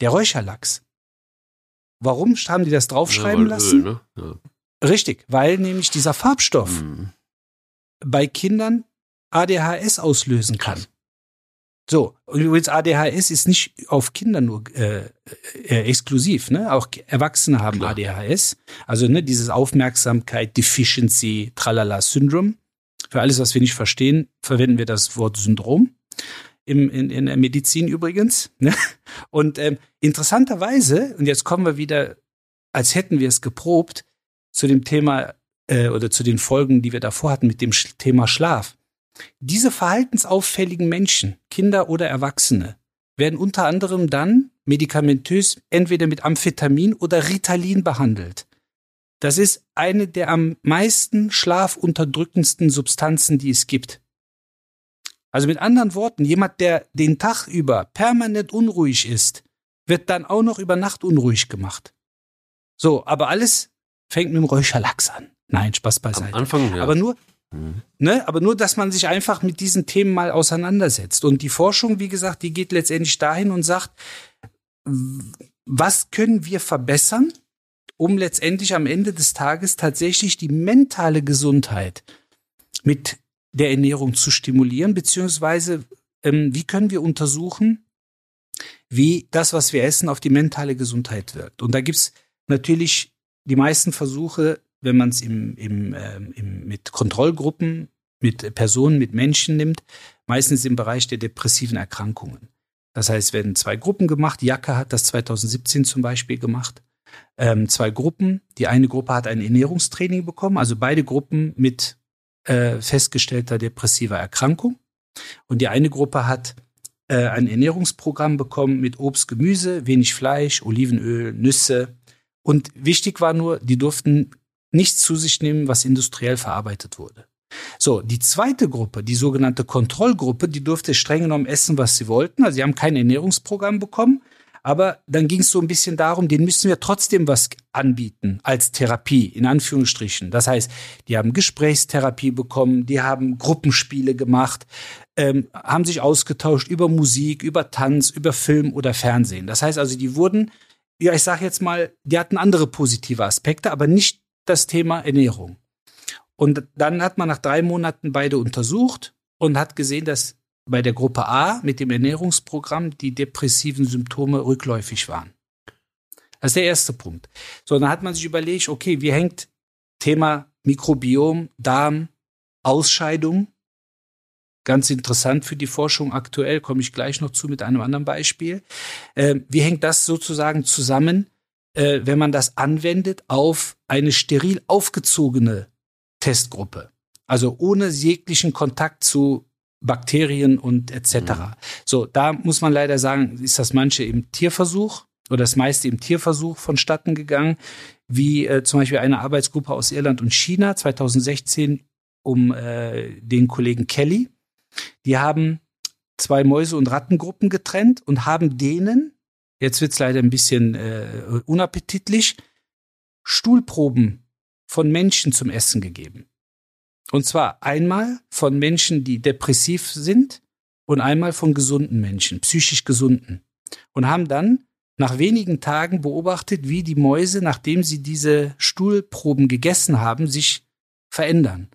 Speaker 3: Der Räucherlachs. Warum haben die das draufschreiben ja, lassen? Öl, ne? ja. Richtig, weil nämlich dieser Farbstoff mhm. bei Kindern ADHS auslösen kann. So, übrigens ADHS ist nicht auf Kinder nur äh, äh, exklusiv, ne? Auch Erwachsene haben Klar. ADHS. Also ne, dieses Aufmerksamkeit, Deficiency, Tralala Syndrom. Für alles, was wir nicht verstehen, verwenden wir das Wort Syndrom. Im, in, in der Medizin übrigens. Ne? Und ähm, interessanterweise, und jetzt kommen wir wieder, als hätten wir es geprobt, zu dem Thema äh, oder zu den Folgen, die wir davor hatten mit dem Thema Schlaf. Diese verhaltensauffälligen Menschen, Kinder oder Erwachsene, werden unter anderem dann medikamentös entweder mit Amphetamin oder Ritalin behandelt. Das ist eine der am meisten schlafunterdrückendsten Substanzen, die es gibt. Also mit anderen Worten, jemand, der den Tag über permanent unruhig ist, wird dann auch noch über Nacht unruhig gemacht. So, aber alles fängt mit dem Räucherlachs an. Nein, Spaß beiseite.
Speaker 2: Am Anfang, ja.
Speaker 3: Aber nur, Mhm. Ne? Aber nur, dass man sich einfach mit diesen Themen mal auseinandersetzt. Und die Forschung, wie gesagt, die geht letztendlich dahin und sagt, was können wir verbessern, um letztendlich am Ende des Tages tatsächlich die mentale Gesundheit mit der Ernährung zu stimulieren, beziehungsweise ähm, wie können wir untersuchen, wie das, was wir essen, auf die mentale Gesundheit wirkt. Und da gibt's natürlich die meisten Versuche wenn man es im, im, äh, im, mit Kontrollgruppen, mit Personen, mit Menschen nimmt, meistens im Bereich der depressiven Erkrankungen. Das heißt, werden zwei Gruppen gemacht. Jacke hat das 2017 zum Beispiel gemacht. Ähm, zwei Gruppen. Die eine Gruppe hat ein Ernährungstraining bekommen, also beide Gruppen mit äh, festgestellter depressiver Erkrankung. Und die eine Gruppe hat äh, ein Ernährungsprogramm bekommen mit Obst, Gemüse, wenig Fleisch, Olivenöl, Nüsse. Und wichtig war nur, die durften nichts zu sich nehmen, was industriell verarbeitet wurde. So, die zweite Gruppe, die sogenannte Kontrollgruppe, die durfte streng genommen essen, was sie wollten. Also sie haben kein Ernährungsprogramm bekommen, aber dann ging es so ein bisschen darum, denen müssen wir trotzdem was anbieten als Therapie, in Anführungsstrichen. Das heißt, die haben Gesprächstherapie bekommen, die haben Gruppenspiele gemacht, ähm, haben sich ausgetauscht über Musik, über Tanz, über Film oder Fernsehen. Das heißt also, die wurden, ja, ich sage jetzt mal, die hatten andere positive Aspekte, aber nicht das Thema Ernährung. Und dann hat man nach drei Monaten beide untersucht und hat gesehen, dass bei der Gruppe A mit dem Ernährungsprogramm die depressiven Symptome rückläufig waren. Das ist der erste Punkt. So, dann hat man sich überlegt, okay, wie hängt Thema Mikrobiom, Darm, Ausscheidung. Ganz interessant für die Forschung aktuell, komme ich gleich noch zu mit einem anderen Beispiel. Äh, wie hängt das sozusagen zusammen, äh, wenn man das anwendet auf eine steril aufgezogene Testgruppe? Also ohne jeglichen Kontakt zu Bakterien und etc. Mhm. So, da muss man leider sagen, ist das manche im Tierversuch oder das meiste im Tierversuch vonstatten gegangen, wie äh, zum Beispiel eine Arbeitsgruppe aus Irland und China 2016 um äh, den Kollegen Kelly. Die haben zwei Mäuse- und Rattengruppen getrennt und haben denen, jetzt wird's leider ein bisschen äh, unappetitlich, Stuhlproben von Menschen zum Essen gegeben. Und zwar einmal von Menschen, die depressiv sind und einmal von gesunden Menschen, psychisch gesunden. Und haben dann nach wenigen Tagen beobachtet, wie die Mäuse, nachdem sie diese Stuhlproben gegessen haben, sich verändern.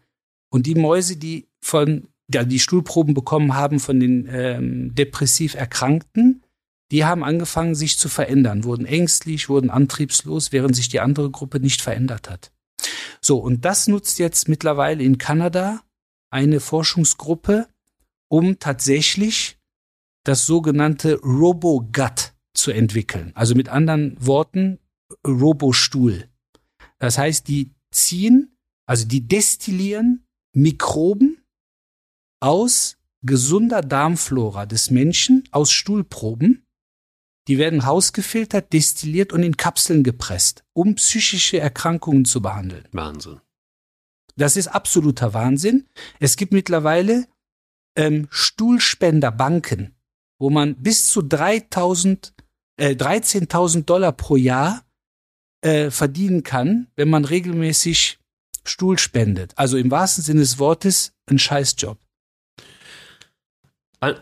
Speaker 3: Und die Mäuse, die von ja, die Stuhlproben bekommen haben von den ähm, depressiv Erkrankten, die haben angefangen, sich zu verändern, wurden ängstlich, wurden antriebslos, während sich die andere Gruppe nicht verändert hat. So, und das nutzt jetzt mittlerweile in Kanada eine Forschungsgruppe, um tatsächlich das sogenannte RoboGut zu entwickeln. Also mit anderen Worten, Robostuhl. Das heißt, die ziehen, also die destillieren Mikroben aus gesunder Darmflora des Menschen, aus Stuhlproben die werden hausgefiltert, destilliert und in Kapseln gepresst, um psychische Erkrankungen zu behandeln.
Speaker 2: Wahnsinn.
Speaker 3: Das ist absoluter Wahnsinn. Es gibt mittlerweile ähm, Stuhlspenderbanken, wo man bis zu 3000, äh, 13.000 Dollar pro Jahr äh, verdienen kann, wenn man regelmäßig Stuhl spendet. Also im wahrsten Sinne des Wortes ein Scheißjob.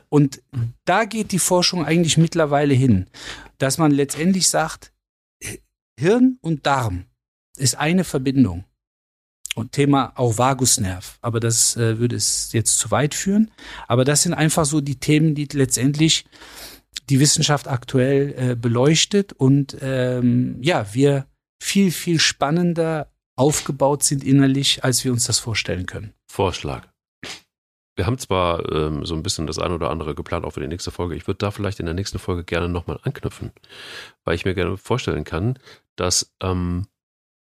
Speaker 3: Und da geht die Forschung eigentlich mittlerweile hin, dass man letztendlich sagt, Hirn und Darm ist eine Verbindung. Und Thema auch Vagusnerv. Aber das äh, würde es jetzt zu weit führen. Aber das sind einfach so die Themen, die letztendlich die Wissenschaft aktuell äh, beleuchtet und ähm, ja, wir viel, viel spannender aufgebaut sind innerlich, als wir uns das vorstellen können.
Speaker 2: Vorschlag. Wir haben zwar ähm, so ein bisschen das eine oder andere geplant, auch für die nächste Folge. Ich würde da vielleicht in der nächsten Folge gerne nochmal anknüpfen, weil ich mir gerne vorstellen kann, dass ähm,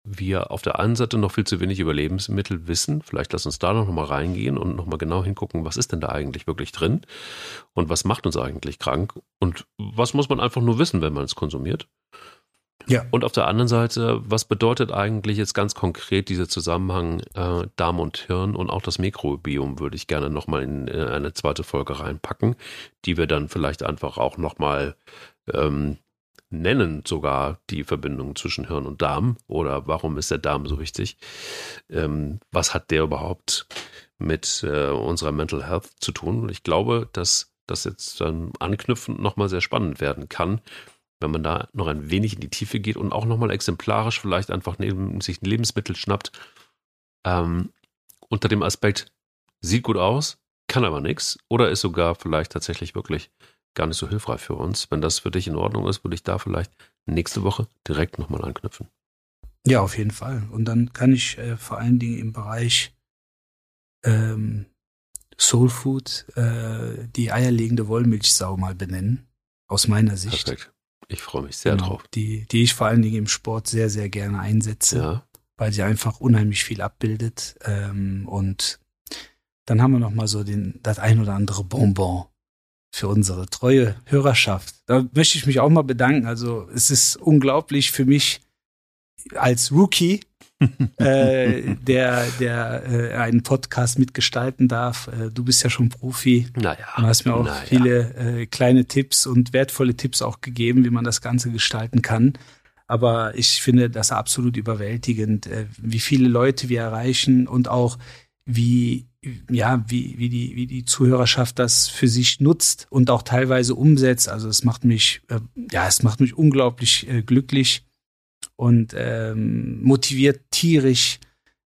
Speaker 2: wir auf der einen Seite noch viel zu wenig über Lebensmittel wissen. Vielleicht lass uns da noch mal reingehen und noch mal genau hingucken, was ist denn da eigentlich wirklich drin und was macht uns eigentlich krank und was muss man einfach nur wissen, wenn man es konsumiert. Ja. Und auf der anderen Seite, was bedeutet eigentlich jetzt ganz konkret dieser Zusammenhang äh, Darm und Hirn und auch das Mikrobiom würde ich gerne nochmal in, in eine zweite Folge reinpacken, die wir dann vielleicht einfach auch nochmal ähm, nennen, sogar die Verbindung zwischen Hirn und Darm oder warum ist der Darm so wichtig? Ähm, was hat der überhaupt mit äh, unserer Mental Health zu tun? Ich glaube, dass das jetzt dann anknüpfend nochmal sehr spannend werden kann wenn man da noch ein wenig in die Tiefe geht und auch nochmal exemplarisch vielleicht einfach neben sich ein Lebensmittel schnappt, ähm, unter dem Aspekt, sieht gut aus, kann aber nichts oder ist sogar vielleicht tatsächlich wirklich gar nicht so hilfreich für uns. Wenn das für dich in Ordnung ist, würde ich da vielleicht nächste Woche direkt nochmal anknüpfen.
Speaker 3: Ja, auf jeden Fall. Und dann kann ich äh, vor allen Dingen im Bereich ähm, Soul Food äh, die eierlegende Wollmilchsau mal benennen, aus meiner Sicht. Perfekt.
Speaker 2: Ich freue mich sehr genau, drauf.
Speaker 3: Die, die ich vor allen Dingen im Sport sehr, sehr gerne einsetze, ja. weil sie einfach unheimlich viel abbildet. Ähm, und dann haben wir noch mal so den, das ein oder andere Bonbon für unsere treue Hörerschaft. Da möchte ich mich auch mal bedanken. Also es ist unglaublich für mich als Rookie (laughs) äh, der, der äh, einen Podcast mitgestalten darf. Äh, du bist ja schon Profi.
Speaker 2: Naja.
Speaker 3: Du hast mir auch naja. viele äh, kleine Tipps und wertvolle Tipps auch gegeben, wie man das Ganze gestalten kann. Aber ich finde das absolut überwältigend, äh, wie viele Leute wir erreichen und auch wie ja, wie, wie, die, wie die Zuhörerschaft das für sich nutzt und auch teilweise umsetzt. Also es macht mich, äh, ja, es macht mich unglaublich glücklich und ähm, motiviert tierisch,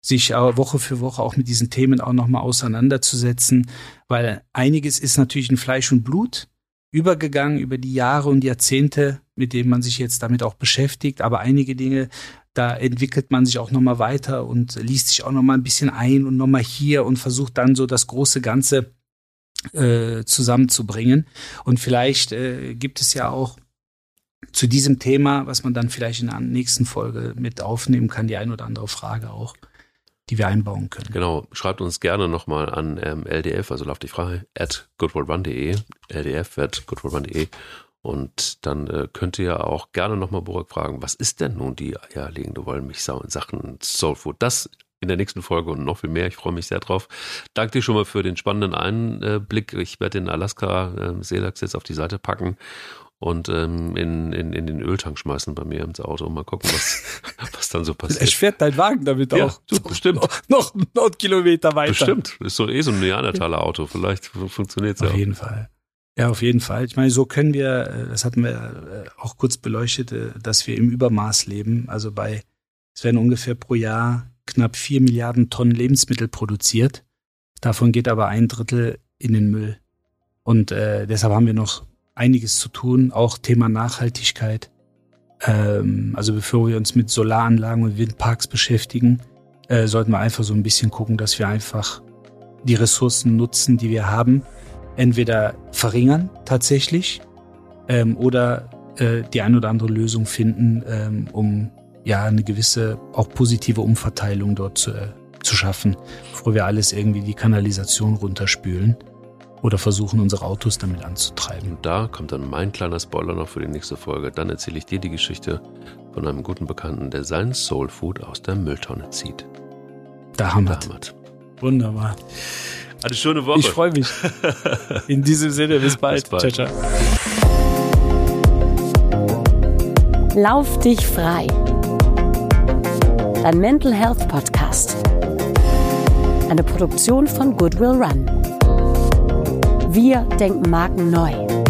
Speaker 3: sich Woche für Woche auch mit diesen Themen auch nochmal auseinanderzusetzen, weil einiges ist natürlich in Fleisch und Blut übergegangen über die Jahre und Jahrzehnte, mit denen man sich jetzt damit auch beschäftigt, aber einige Dinge, da entwickelt man sich auch nochmal weiter und liest sich auch nochmal ein bisschen ein und nochmal hier und versucht dann so das große Ganze äh, zusammenzubringen. Und vielleicht äh, gibt es ja auch zu diesem Thema, was man dann vielleicht in der nächsten Folge mit aufnehmen kann, die ein oder andere Frage auch, die wir einbauen können.
Speaker 2: Genau, schreibt uns gerne nochmal an ähm, LDF, also lauf dich frei, at goodworldrun.de, ldf at goodworldrun.de und dann äh, könnt ihr auch gerne nochmal Burak fragen, was ist denn nun die eierlegende Wollmilchsau in Sachen Soulfood? Das in der nächsten Folge und noch viel mehr. Ich freue mich sehr drauf. Danke dir schon mal für den spannenden Einblick. Ich werde den Alaska äh, Seelachs jetzt auf die Seite packen und ähm, in, in, in den Öltank schmeißen bei mir ins Auto und mal gucken, was, (laughs) was dann so passiert.
Speaker 3: Es fährt dein Wagen damit
Speaker 2: ja,
Speaker 3: auch.
Speaker 2: So, bestimmt.
Speaker 3: Noch, noch einen Kilometer weiter.
Speaker 2: Bestimmt. Ist doch eh so ein Neandertaler Auto. Vielleicht funktioniert es ja.
Speaker 3: Auf jeden Fall. Ja, auf jeden Fall. Ich meine, so können wir, äh, das hatten wir äh, auch kurz beleuchtet, äh, dass wir im Übermaß leben. Also bei, es werden ungefähr pro Jahr knapp vier Milliarden Tonnen Lebensmittel produziert. Davon geht aber ein Drittel in den Müll. Und äh, deshalb haben wir noch einiges zu tun, auch Thema Nachhaltigkeit. Ähm, also bevor wir uns mit Solaranlagen und Windparks beschäftigen, äh, sollten wir einfach so ein bisschen gucken, dass wir einfach die Ressourcen nutzen, die wir haben, entweder verringern tatsächlich ähm, oder äh, die ein oder andere Lösung finden, ähm, um ja eine gewisse auch positive Umverteilung dort zu, äh, zu schaffen, bevor wir alles irgendwie die Kanalisation runterspülen oder versuchen, unsere Autos damit anzutreiben.
Speaker 2: Und da kommt dann mein kleiner Spoiler noch für die nächste Folge. Dann erzähle ich dir die Geschichte von einem guten Bekannten, der sein Soul Food aus der Mülltonne zieht.
Speaker 3: Da haben wir Wunderbar.
Speaker 2: Eine schöne Woche.
Speaker 3: Ich freue mich. (laughs) In diesem Sinne, bis bald.
Speaker 2: Bis bald.
Speaker 3: Ciao, ciao.
Speaker 1: Lauf dich frei. Dein Mental Health Podcast. Eine Produktion von Goodwill Run. Wir denken Marken neu.